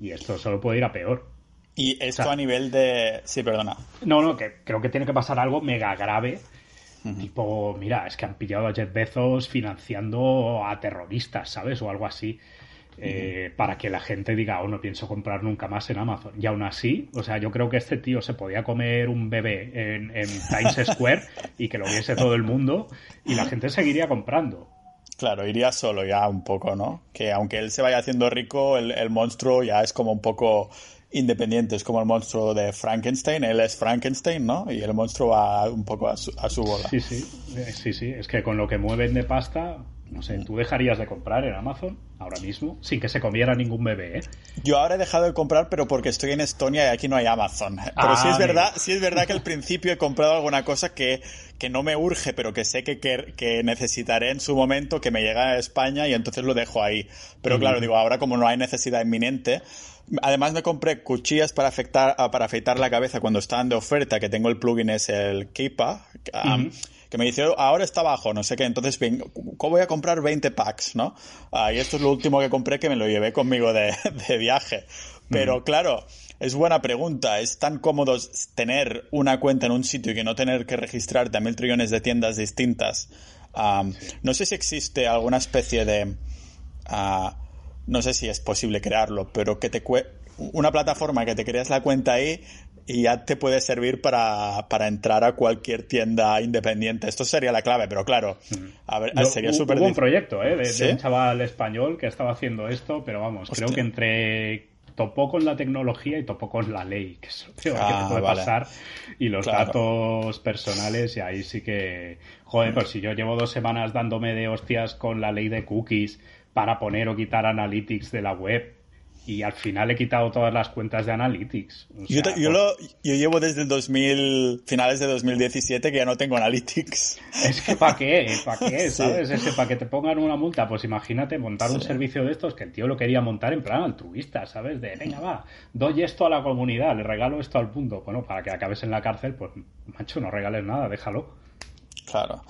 Y esto solo puede ir a peor. Y esto a nivel de... Sí, perdona. No, no, que creo que tiene que pasar algo mega grave. Tipo, mira, es que han pillado a Jeff Bezos financiando a terroristas, ¿sabes? O algo así. Eh, para que la gente diga, oh, no pienso comprar nunca más en Amazon. Y aún así, o sea, yo creo que este tío se podía comer un bebé en, Times Square y que lo viese todo el mundo y la gente seguiría comprando. Claro, iría solo ya un poco, ¿no? Que aunque él se vaya haciendo rico, el monstruo ya es como un poco independientes como el monstruo de Frankenstein. Él es Frankenstein, ¿no? Y el monstruo va un poco a su, a su bola. Sí, sí, eh, sí, sí. Es que con lo que mueven de pasta, no sé, ¿tú dejarías de comprar en Amazon ahora mismo sin que se comiera ningún bebé? ¿eh? Yo ahora he dejado de comprar, pero porque estoy en Estonia y aquí no hay Amazon. Pero sí es ah, verdad, sí es verdad que al principio he comprado alguna cosa que, que no me urge, pero que sé que, que, necesitaré en su momento, que me llega a España y entonces lo dejo ahí. Pero claro, digo, ahora como no hay necesidad inminente, además me compré cuchillas para, afectar, ah, para afeitar la cabeza cuando estaban de oferta, que tengo el plugin es el um, que me dice, ahora está bajo, no sé qué, entonces voy a comprar 20 packs, ¿no? Ah, y esto es lo último que compré que me lo llevé conmigo de, viaje. Pero claro, es buena pregunta. ¿Es tan cómodo tener una cuenta en un sitio y que no tener que registrarte a mil trillones de tiendas distintas? no sé si existe alguna especie de... Ah, no sé si es posible crearlo, pero que te una plataforma que te creas la cuenta ahí y ya te puede servir para, entrar a cualquier tienda independiente. Esto sería la clave, pero claro, a ver, sería súper Hubo un proyecto ¿eh? de, un chaval español que estaba haciendo esto, pero vamos, creo que entre topó con la tecnología y topó con la ley, que es lo que te ah, puede pasar, y los datos personales, y ahí sí que, joder, pues si yo llevo dos semanas dándome de hostias con la ley de cookies para poner o quitar analytics de la web, y al final he quitado todas las cuentas de Analytics. yo, lo, yo, llevo desde el 2000, finales de 2017 que ya no tengo Analytics. Es que ¿para qué? ¿Para qué? ¿Sabes? Es que para que te pongan una multa, pues imagínate montar un servicio de estos que el tío lo quería montar en plan altruista, ¿sabes? De, venga, va, doy esto a la comunidad, le regalo esto al punto. Bueno, para que acabes en la cárcel, pues, macho, no regales nada, déjalo. Claro.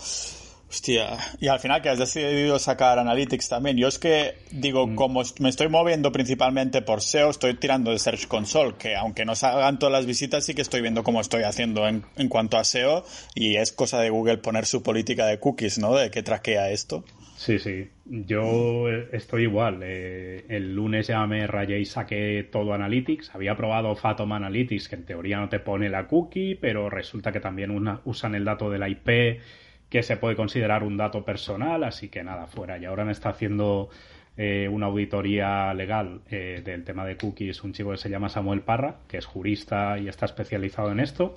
Hostia, y al final que has decidido sacar Analytics también. Yo es que digo, mm. como me estoy moviendo principalmente por SEO, estoy tirando de Search Console, que aunque no salgan todas las visitas, sí que estoy viendo cómo estoy haciendo en, en cuanto a SEO y es cosa de Google poner su política de cookies, ¿no? De que traquea esto. Sí, sí. Yo estoy igual. Eh, el lunes ya me rayé y saqué todo Analytics. Había probado Fathom Analytics, que en teoría no te pone la cookie, pero resulta que también usan el dato de la IP que se puede considerar un dato personal, así que nada, fuera. Y ahora me está haciendo eh, una auditoría legal eh, del tema de cookies un chico que se llama Samuel Parra, que es jurista y está especializado en esto.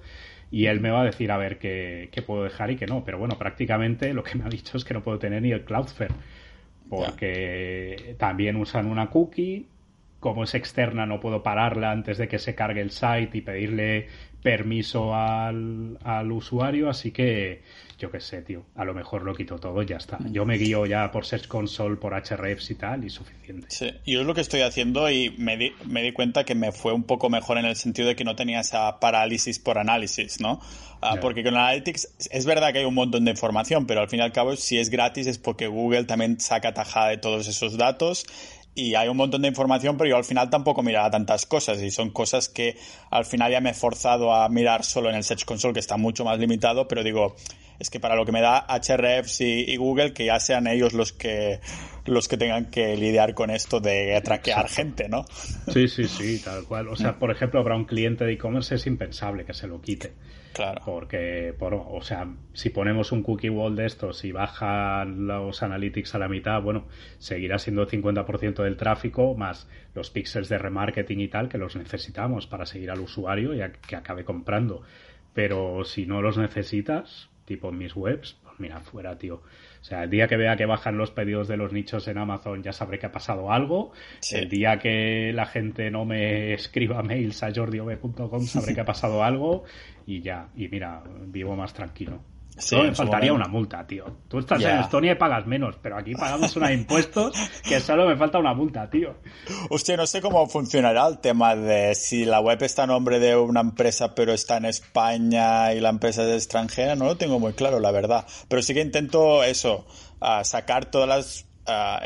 Y él me va a decir a ver qué, puedo dejar y qué no. Pero bueno, prácticamente lo que me ha dicho es que no puedo tener ni el Cloudflare. Porque también usan una cookie. Como es externa, no puedo pararla antes de que se cargue el site y pedirle permiso al, al usuario. Así que yo qué sé, tío, a lo mejor lo quito todo y ya está. Yo me guío ya por Search Console, por Hrefs y tal, y suficiente. Sí, yo es lo que estoy haciendo y me di, me di cuenta que me fue un poco mejor en el sentido de que no tenía esa parálisis por análisis, ¿no? Ah, porque con Analytics es verdad que hay un montón de información, pero al fin y al cabo, si es gratis es porque Google también saca tajada de todos esos datos y hay un montón de información, pero yo al final tampoco miraba tantas cosas y son cosas que al final ya me he forzado a mirar solo en el Search Console, que está mucho más limitado, pero digo, es que para lo que me da Hrefs y, Google, que ya sean ellos los que los que tengan que lidiar con esto de traquear gente, ¿no? Sí, sí, sí, tal cual. O sea, por ejemplo, para un cliente de e-commerce es impensable que se lo quite. Claro. Porque, por, o sea, si ponemos un cookie wall de estos y bajan los analytics a la mitad, bueno, seguirá siendo el 50% del tráfico más los píxeles de remarketing y tal que los necesitamos para seguir al usuario y que acabe comprando. Pero si no los necesitas, tipo en mis webs, pues mira, fuera, tío. O sea, el día que vea que bajan los pedidos de los nichos en Amazon ya sabré que ha pasado algo. El día que la gente no me escriba mails a jordiov.com sabré que ha pasado algo y ya. Y mira, vivo más tranquilo. Sí, me faltaría una multa, tío. Tú estás en Estonia y pagas menos, pero aquí pagamos una de impuestos que solo me falta una multa, tío. Hostia, no sé cómo funcionará el tema de si la web está a nombre de una empresa pero está en España y la empresa es extranjera, no lo tengo muy claro, la verdad. Pero sí que intento eso, sacar todas las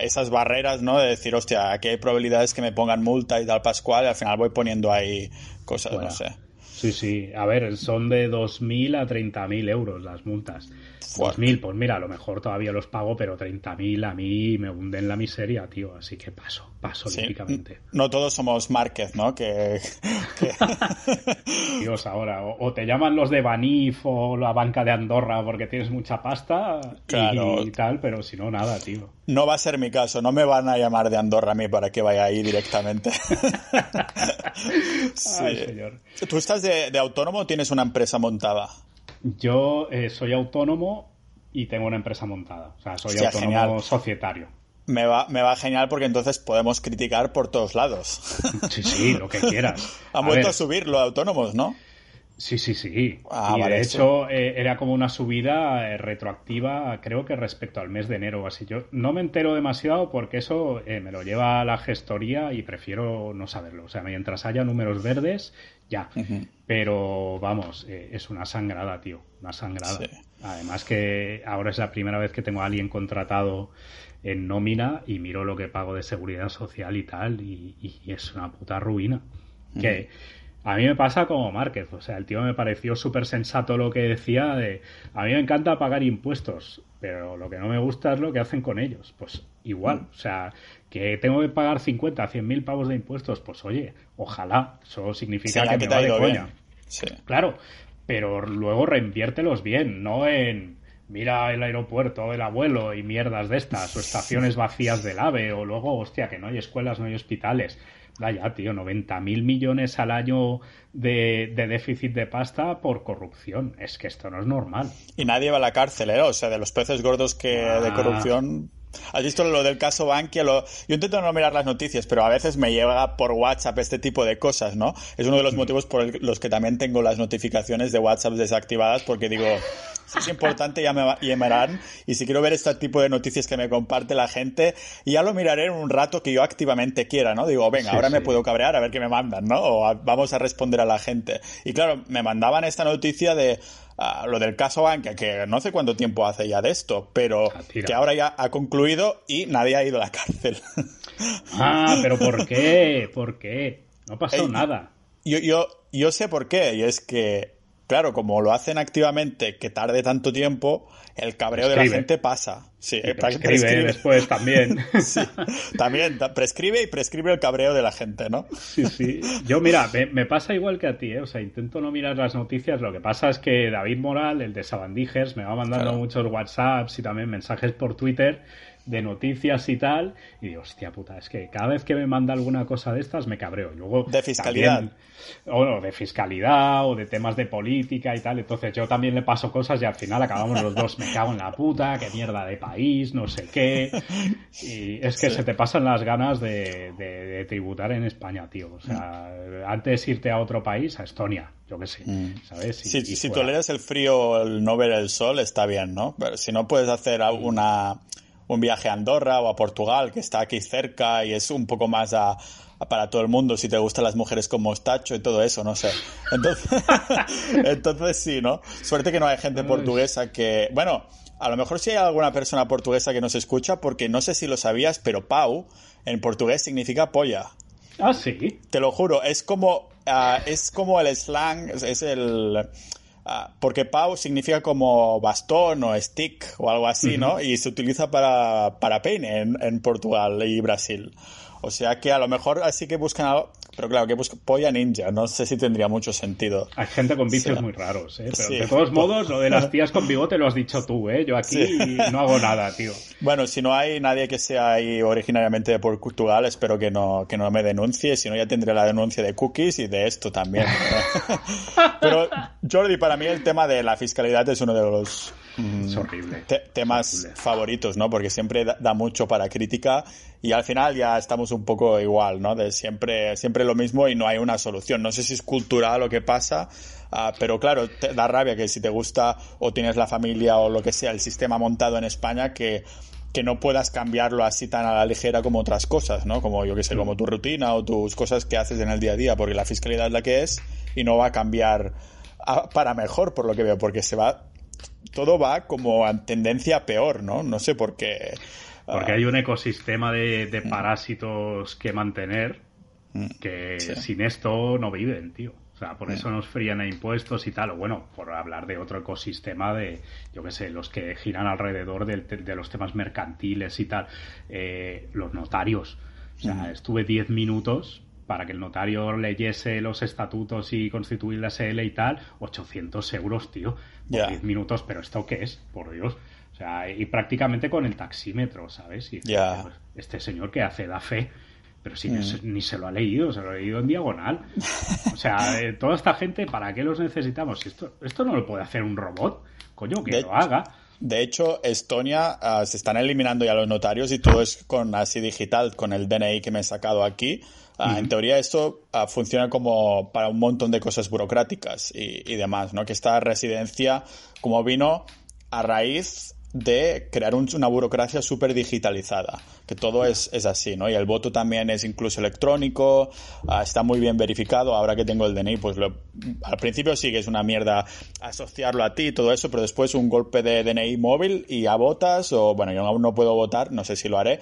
esas barreras, ¿no? De decir, hostia, aquí hay probabilidades que me pongan multa y tal Pascual y al final voy poniendo ahí cosas, no sé. Sí, sí. A ver, son de 2.000 a 30.000 euros las multas. 2.000, pues mira, a lo mejor todavía los pago, pero 30.000 a mí me hunden la miseria, tío. Así que paso, paso sí. No todos somos Márquez, ¿no? Que, Dios, ahora, o, te llaman los de Banif o la banca de Andorra porque tienes mucha pasta y, tal, pero si no, nada, tío. No va a ser mi caso, no me van a llamar de Andorra a mí para que vaya ahí directamente. Ay, señor. ¿Tú estás de, autónomo o tienes una empresa montada? Yo eh, soy autónomo y tengo una empresa montada. O sea, soy autónomo societario. Me va, me va genial porque entonces podemos criticar por todos lados. Sí, sí, lo que quieras. Han vuelto a subir los autónomos, ¿no? Sí, sí, sí. Ah, y de hecho eh, era como una subida eh, retroactiva, creo que respecto al mes de enero o así. Yo no me entero demasiado porque eso eh, me lo lleva a la gestoría y prefiero no saberlo. O sea, mientras haya números verdes, ya. Pero vamos, es una sangrada, tío. Una sangrada. Además que ahora es la primera vez que tengo a alguien contratado en nómina y miro lo que pago de seguridad social y tal y, es una puta ruina. Que a mí me pasa como Márquez, o sea, el tío me pareció súper sensato lo que decía de, a mí me encanta pagar impuestos, pero lo que no me gusta es lo que hacen con ellos. Pues igual, o sea, que tengo que pagar 50, 100 mil pavos de impuestos, pues oye, ojalá, eso significa que, me va de coña. Claro, pero luego reinviértelos bien, no en mira el aeropuerto del abuelo y mierdas de estas, o estaciones vacías del AVE, o luego, hostia, que no hay escuelas, no hay hospitales. Vaya, tío, 90 mil millones al año de, déficit de pasta por corrupción. Es que esto no es normal. Y nadie va a la cárcel, ¿eh? O sea, de los peces gordos que de ah. corrupción Has visto lo del caso Bankia. Yo intento no mirar las noticias, pero a veces me llega por WhatsApp este tipo de cosas, ¿no? Es uno de los motivos por los que también tengo las notificaciones de WhatsApp desactivadas, porque digo, si es importante ya me llamarán. Y si quiero ver este tipo de noticias que me comparte la gente, ya lo miraré en un rato que yo activamente quiera, ¿no? Digo, venga, ahora me puedo cabrear a ver qué me mandan, ¿no? O vamos a responder a la gente. Y claro, me mandaban esta noticia de lo del caso Bankia, que no sé cuánto tiempo hace ya de esto, pero que ahora ya ha concluido y nadie ha ido a la cárcel. Ah, pero ¿por qué? ¿Por qué? No pasó nada. Yo, yo, yo sé por qué, y es que, claro, como lo hacen activamente, que tarde tanto tiempo, el cabreo de la gente pasa. Sí, prescribe, después también. sí, también prescribe y prescribe el cabreo de la gente, ¿no? Sí, sí. Yo, mira, me, pasa igual que a ti, ¿eh? O sea, intento no mirar las noticias. Lo que pasa es que David Moral, el de Sabandijers, me va mandando muchos WhatsApps y también mensajes por Twitter de noticias y tal, y digo, hostia puta, es que cada vez que me manda alguna cosa de estas me cabreo. Y luego, de fiscalidad. o de fiscalidad, o de temas de política y tal. Entonces yo también le paso cosas y al final acabamos los dos, me cago en la puta, qué mierda de país, no sé qué. Y es que se te pasan las ganas de, tributar en España, tío. O sea, antes irte a otro país, a Estonia, yo qué sé, mm. ¿sabes? si, si toleras el frío, el no ver el sol, está bien, ¿no? Pero si no puedes hacer alguna un viaje a Andorra o a Portugal, que está aquí cerca y es un poco más a, para todo el mundo, si te gustan las mujeres con mostacho y todo eso, no sé. Entonces, entonces sí, ¿no? Suerte que no hay gente portuguesa que... Bueno, a lo mejor sí hay alguna persona portuguesa que nos escucha, porque no sé si lo sabías, pero Pau en portugués significa polla. Ah, sí. Te lo juro, es como, ah, es como el slang, es el porque pau significa como bastón o stick o algo así, ¿no? Y se utiliza para, para peine en, Portugal y Brasil. O sea que a lo mejor así que buscan algo, pero claro, que buscan polla ninja, no sé si tendría mucho sentido. Hay gente con vicios muy raros, ¿eh? Pero de todos modos, lo de las tías con bigote lo has dicho tú, ¿eh? Yo aquí no hago nada, tío. Bueno, si no hay nadie que sea ahí originariamente de Portugal, espero que no, que no me denuncie, si no ya tendré la denuncia de cookies y de esto también. pero Jordi, para mí el tema de la fiscalidad es uno de los es horrible. temas favoritos, ¿no? Porque siempre da, mucho para crítica y al final ya estamos un poco igual, ¿no? De siempre, siempre lo mismo y no hay una solución. No sé si es cultural lo que pasa, ah, pero claro, te da rabia que si te gusta o tienes la familia o lo que sea, el sistema montado en España, que, que no puedas cambiarlo así tan a la ligera como otras cosas, ¿no? Como yo que sé, como tu rutina o tus cosas que haces en el día a día, porque la fiscalidad es la que es y no va a cambiar para mejor, por lo que veo, porque se va todo va como a tendencia peor, ¿no? No sé por qué. Porque hay un ecosistema de, mm. parásitos que mantener mm. que sin esto no viven, tío. O sea, por mm. eso nos frían a impuestos y tal. O bueno, por hablar de otro ecosistema de, yo qué sé, los que giran alrededor de, los temas mercantiles y tal. Eh, los notarios. O sea, estuve 10 minutos para que el notario leyese los estatutos y constituir la SL y tal, 800 euros, tío, por 10 minutos, pero ¿esto qué es? Por Dios. O sea, y prácticamente con el taxímetro, ¿sabes? Y pues, este señor que hace da fe, pero si mm. ni se lo ha leído, se lo ha leído en diagonal. O sea, eh, toda esta gente, ¿para qué los necesitamos? Esto, esto no lo puede hacer un robot, coño, que lo haga. De hecho, Estonia ah, se están eliminando ya los notarios y todo es con así digital, con el DNI que me he sacado aquí. Ah, en teoría esto ah, funciona como para un montón de cosas burocráticas y, y demás, ¿no? Que esta residencia como vino a raíz de crear una burocracia súper digitalizada, que todo es, es, así, ¿no? Y el voto también es incluso electrónico, uh, está muy bien verificado, ahora que tengo el DNI, pues lo, al principio sí que es una mierda asociarlo a ti y todo eso, pero después un golpe de DNI móvil y ya votas, o bueno, yo aún no puedo votar, no sé si lo haré,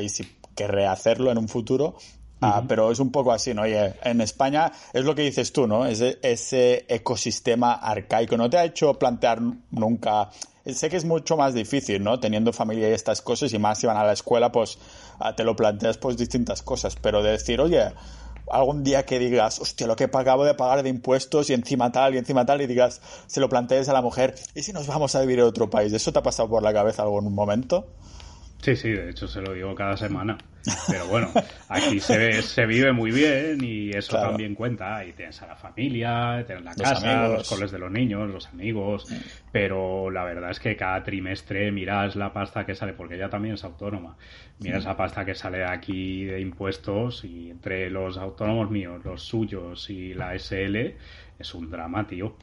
y si querré hacerlo en un futuro, Ah, pero es un poco así, ¿no? Oye, en España es lo que dices tú, ¿no? Ese, ese ecosistema arcaico. ¿No te ha hecho plantear nunca sé que es mucho más difícil, ¿no? Teniendo familia y estas cosas, y más si van a la escuela, pues ah, te lo planteas pues distintas cosas. Pero de decir, oye, algún día que digas, hostia, lo que acabo de pagar de impuestos y encima tal y encima tal, y digas, se lo plantees a la mujer, ¿y si nos vamos a vivir a otro país? ¿Eso te ha pasado por la cabeza algún momento? Sí, sí, de hecho se lo digo cada semana. Pero bueno, aquí se, se vive muy bien y eso también cuenta. Y tienes a la familia, tienes la casa, los coles de los niños, los amigos. Pero la verdad es que cada trimestre miras la pasta que sale, porque ella también es autónoma. Miras la pasta que sale aquí de impuestos y entre los autónomos míos, los suyos y la SL, es un drama, tío.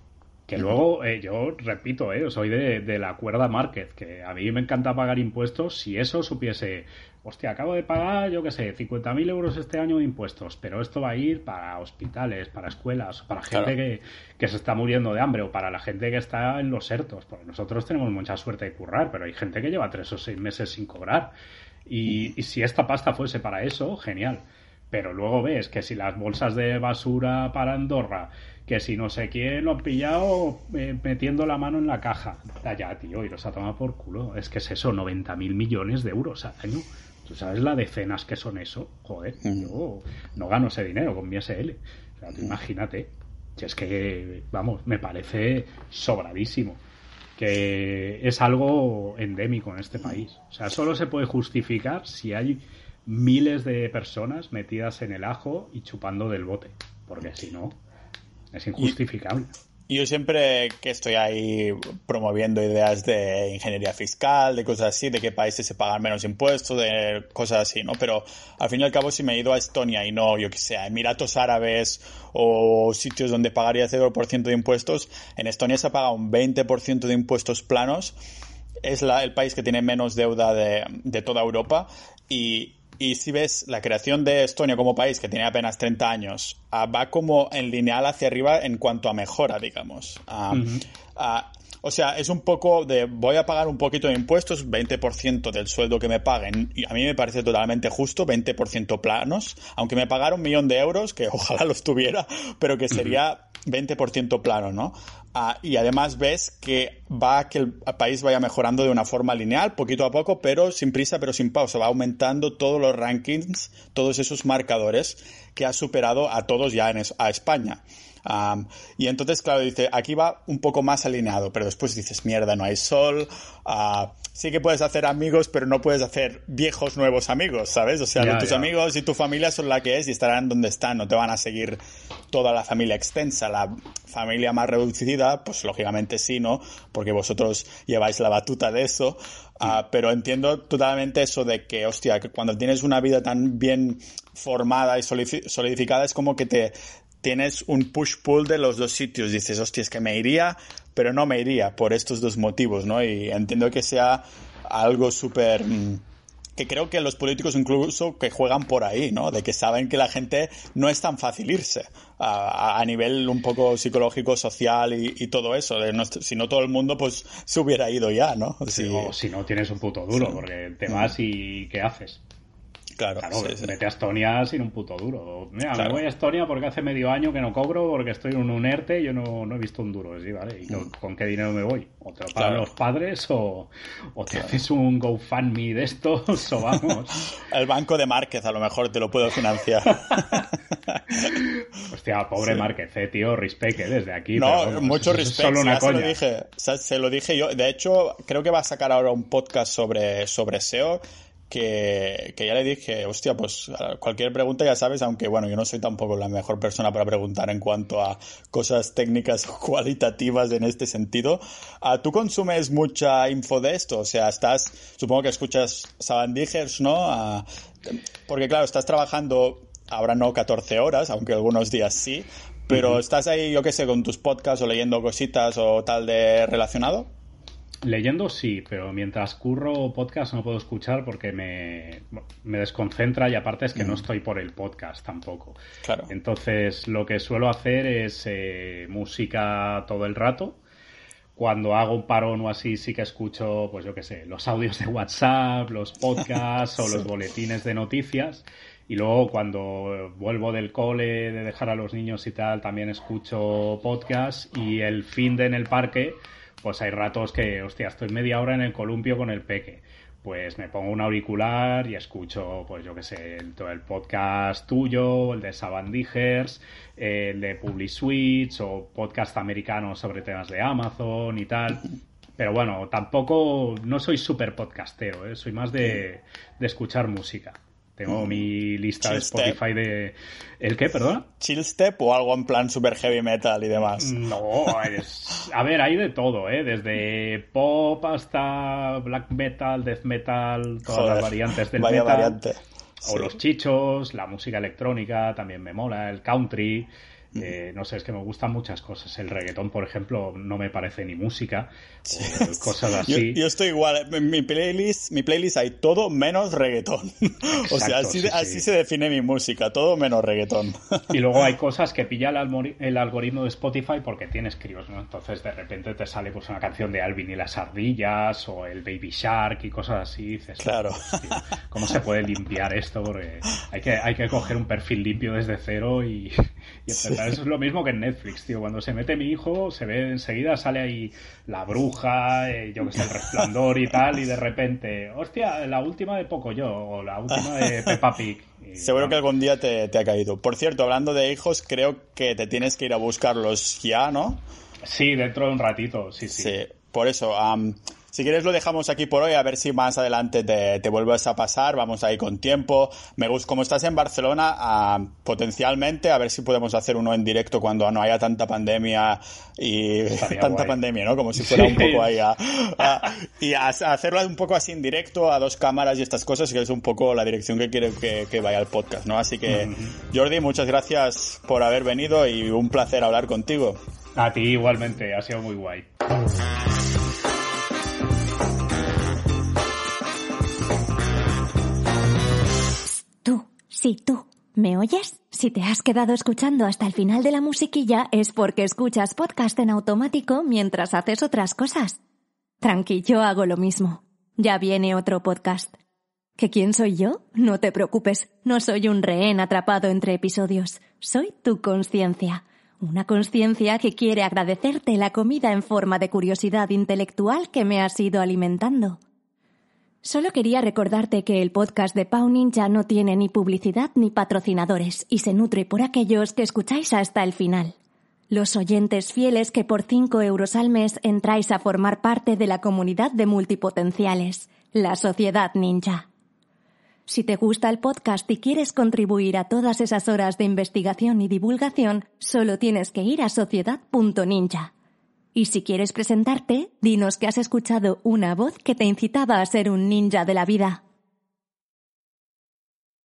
Que luego, eh, yo repito, eh, soy de, de, la cuerda market, que a mí me encanta pagar impuestos. Si eso supiese, hostia, acabo de pagar, yo qué sé, 50.000 euros este año de impuestos, pero esto va a ir para hospitales, para escuelas, para gente que, que, se está muriendo de hambre o para la gente que está en los hertos. Porque nosotros tenemos mucha suerte de currar, pero hay gente que lleva tres o seis meses sin cobrar. Y, y si esta pasta fuese para eso, genial. Pero luego ves que si las bolsas de basura para Andorra que si no sé quién lo ha pillado eh, metiendo la mano en la caja. Ya, tío, y los ha tomado por culo. Es que es eso, 90 mil millones de euros al año. ¿Tú sabes la decenas que son eso? Joder, mm. yo no gano ese dinero con mi SL. O sea, tú imagínate. Si es que, vamos, me parece sobradísimo. Que es algo endémico en este país. O sea, solo se puede justificar si hay miles de personas metidas en el ajo y chupando del bote. Porque si no, es injustificable. Yo siempre que estoy ahí promoviendo ideas de ingeniería fiscal, de cosas así, de qué países se pagan menos impuestos, de cosas así, ¿no? Pero al fin y al cabo, si me he ido a Estonia y no, yo que sé, Emiratos Árabes o sitios donde pagaría 0% de impuestos, en Estonia se paga un 20% de impuestos planos. Es la, el país que tiene menos deuda de, de toda Europa y, y si ves la creación de Estonia como país, que tiene apenas 30 años, ah, va como en lineal hacia arriba en cuanto a mejora, digamos. Ah, ah, o sea, es un poco de voy a pagar un poquito de impuestos, 20% del sueldo que me paguen. Y a mí me parece totalmente justo, 20% planos. Aunque me pagara un millón de euros, que ojalá los tuviera, pero que sería 20% plano, ¿no? Ah, y además ves que va a que el país vaya mejorando de una forma lineal, poquito a poco, pero sin prisa, pero sin pausa. Va aumentando todos los rankings, todos esos marcadores que ha superado a todos ya en a España y entonces, claro, dice, aquí va un poco más alineado, pero después dices, mierda, no hay sol. Uh, sí que puedes hacer amigos, pero no puedes hacer viejos nuevos amigos, ¿sabes? O sea, tus amigos y tu familia son la que es y estarán donde están, no te van a seguir toda la familia extensa. La familia más reducida, pues lógicamente sí, ¿no? Porque vosotros lleváis la batuta de eso. Ah, pero entiendo totalmente eso de que, hostia, que cuando tienes una vida tan bien formada y solidificada es como que te, tienes un push-pull de los dos sitios. Dices, hostia, es que me iría, pero no me iría por estos dos motivos, ¿no? Y entiendo que sea algo súper... Mm, que creo que los políticos incluso que juegan por ahí, ¿no? De que saben que la gente no es tan fácil irse a, a nivel un poco psicológico, social y, todo eso. De si no todo el mundo pues se hubiera ido ya, ¿no? Si, si no tienes un puto duro, porque te vas y ¿qué haces? Claro, vete a Estonia sin un puto duro. Mira, me voy a Estonia porque hace medio año que no cobro, porque estoy en un ERTE y yo no, he visto un duro. Sí, ¿vale? ¿Y mm. con, qué dinero me voy? O te lo pagan los padres o, te haces un GoFundMe de estos o vamos. El banco de Márquez a lo mejor te lo puedo financiar. Hostia, pobre Márquez, eh, tío, respect eh, desde aquí. No, mucho respeto. Solo una Se lo, dije, se lo dije yo. De hecho, creo que va a sacar ahora un podcast sobre, sobre SEO que, que, ya le dije, hostia, pues cualquier pregunta ya sabes, aunque bueno, yo no soy tampoco la mejor persona para preguntar en cuanto a cosas técnicas cualitativas en este sentido. Ah, ¿Tú consumes mucha info de esto? O sea, estás, supongo que escuchas Sabandijers, ¿no? Ah, porque claro, estás trabajando, ahora no 14 horas, aunque algunos días sí, pero estás ahí, yo qué sé, con tus podcasts o leyendo cositas o tal de relacionado. Leyendo sí, pero mientras curro podcast no puedo escuchar porque me, me desconcentra y aparte es que no mm. estoy por el podcast tampoco. Claro. Entonces lo que suelo hacer es eh, música todo el rato. Cuando hago un parón o así sí que escucho, pues yo qué sé, los audios de WhatsApp, los podcasts o los boletines de noticias. Y luego cuando vuelvo del cole, de dejar a los niños y tal, también escucho podcast y el fin de en el parque pues hay ratos que, hostia, estoy media hora en el columpio con el peque. Pues me pongo un auricular y escucho, pues yo qué sé, todo el podcast tuyo, el de Sabandijers, el de PubliSwitch o podcast americanos sobre temas de Amazon y tal. Pero bueno, tampoco, no soy súper podcastero, ¿eh? soy más de escuchar música. Tengo mm. mi lista de Spotify de... ¿El qué, perdona? ¿Chill Step o algo en plan super heavy metal y demás? No, es... a ver, hay de todo, ¿eh? Desde pop hasta black metal, death metal, todas las variantes del metal. Variante. O los chichos, la música electrónica también me mola, el country... Eh, no sé, es que me gustan muchas cosas. El reggaetón, por ejemplo, no me parece ni música, cosas así. Yo, estoy igual. En mi playlist, mi playlist hay todo menos reggaetón. o sea, así, así se define mi música, todo menos reggaetón. y luego hay cosas que pilla el, algoritmo de Spotify porque tienes críos, ¿no? Entonces de repente te sale pues una canción de Alvin y las ardillas o el Baby Shark y cosas así. dices, claro. ¿Cómo se puede limpiar esto? Porque hay que, hay que coger un perfil limpio desde cero y, y eso es lo mismo que en Netflix, tío. Cuando se mete mi hijo, se ve enseguida, sale ahí la bruja, eh, yo que sé, el resplandor y tal, y de repente, hostia, la última de Poco Yo, o la última de Peppa Pig. Seguro que algún día te, ha caído. Por cierto, hablando de hijos, creo que te tienes que ir a buscarlos ya, ¿no? Sí, dentro de un ratito, sí, sí. Sí, por eso. Si quieres lo dejamos aquí por hoy, a ver si más adelante te, te vuelves a pasar, vamos ahí con tiempo. Me gusta, como estás en Barcelona, potencialmente, a ver si podemos hacer uno en directo cuando no haya tanta pandemia y tanta pandemia, ¿no? Como si fuera un poco ahí a, y a, hacerlo un poco así en directo, a dos cámaras y estas cosas, que es un poco la dirección que quiero que, vaya el podcast, ¿no? Así que, Jordi, muchas gracias por haber venido y un placer hablar contigo. A ti igualmente, ha sido muy guay. Sí, tú. ¿Me oyes? Si te has quedado escuchando hasta el final de la musiquilla es porque escuchas podcast en automático mientras haces otras cosas. Tranqui, yo hago lo mismo. Ya viene otro podcast. ¿Que quién soy yo? No te preocupes, no soy un rehén atrapado entre episodios. Soy tu conciencia. Una conciencia que quiere agradecerte la comida en forma de curiosidad intelectual que me has ido alimentando. Solo quería recordarte que el podcast de Pau Ninja no tiene ni publicidad ni patrocinadores y se nutre por aquellos que escucháis hasta el final. Los oyentes fieles que por 5 euros al mes entráis a formar parte de la comunidad de multipotenciales, la Sociedad Ninja. Si te gusta el podcast y quieres contribuir a todas esas horas de investigación y divulgación, solo tienes que ir a sociedad.ninja. Y si quieres presentarte, dinos que has escuchado una voz que te incitaba a ser un ninja de la vida.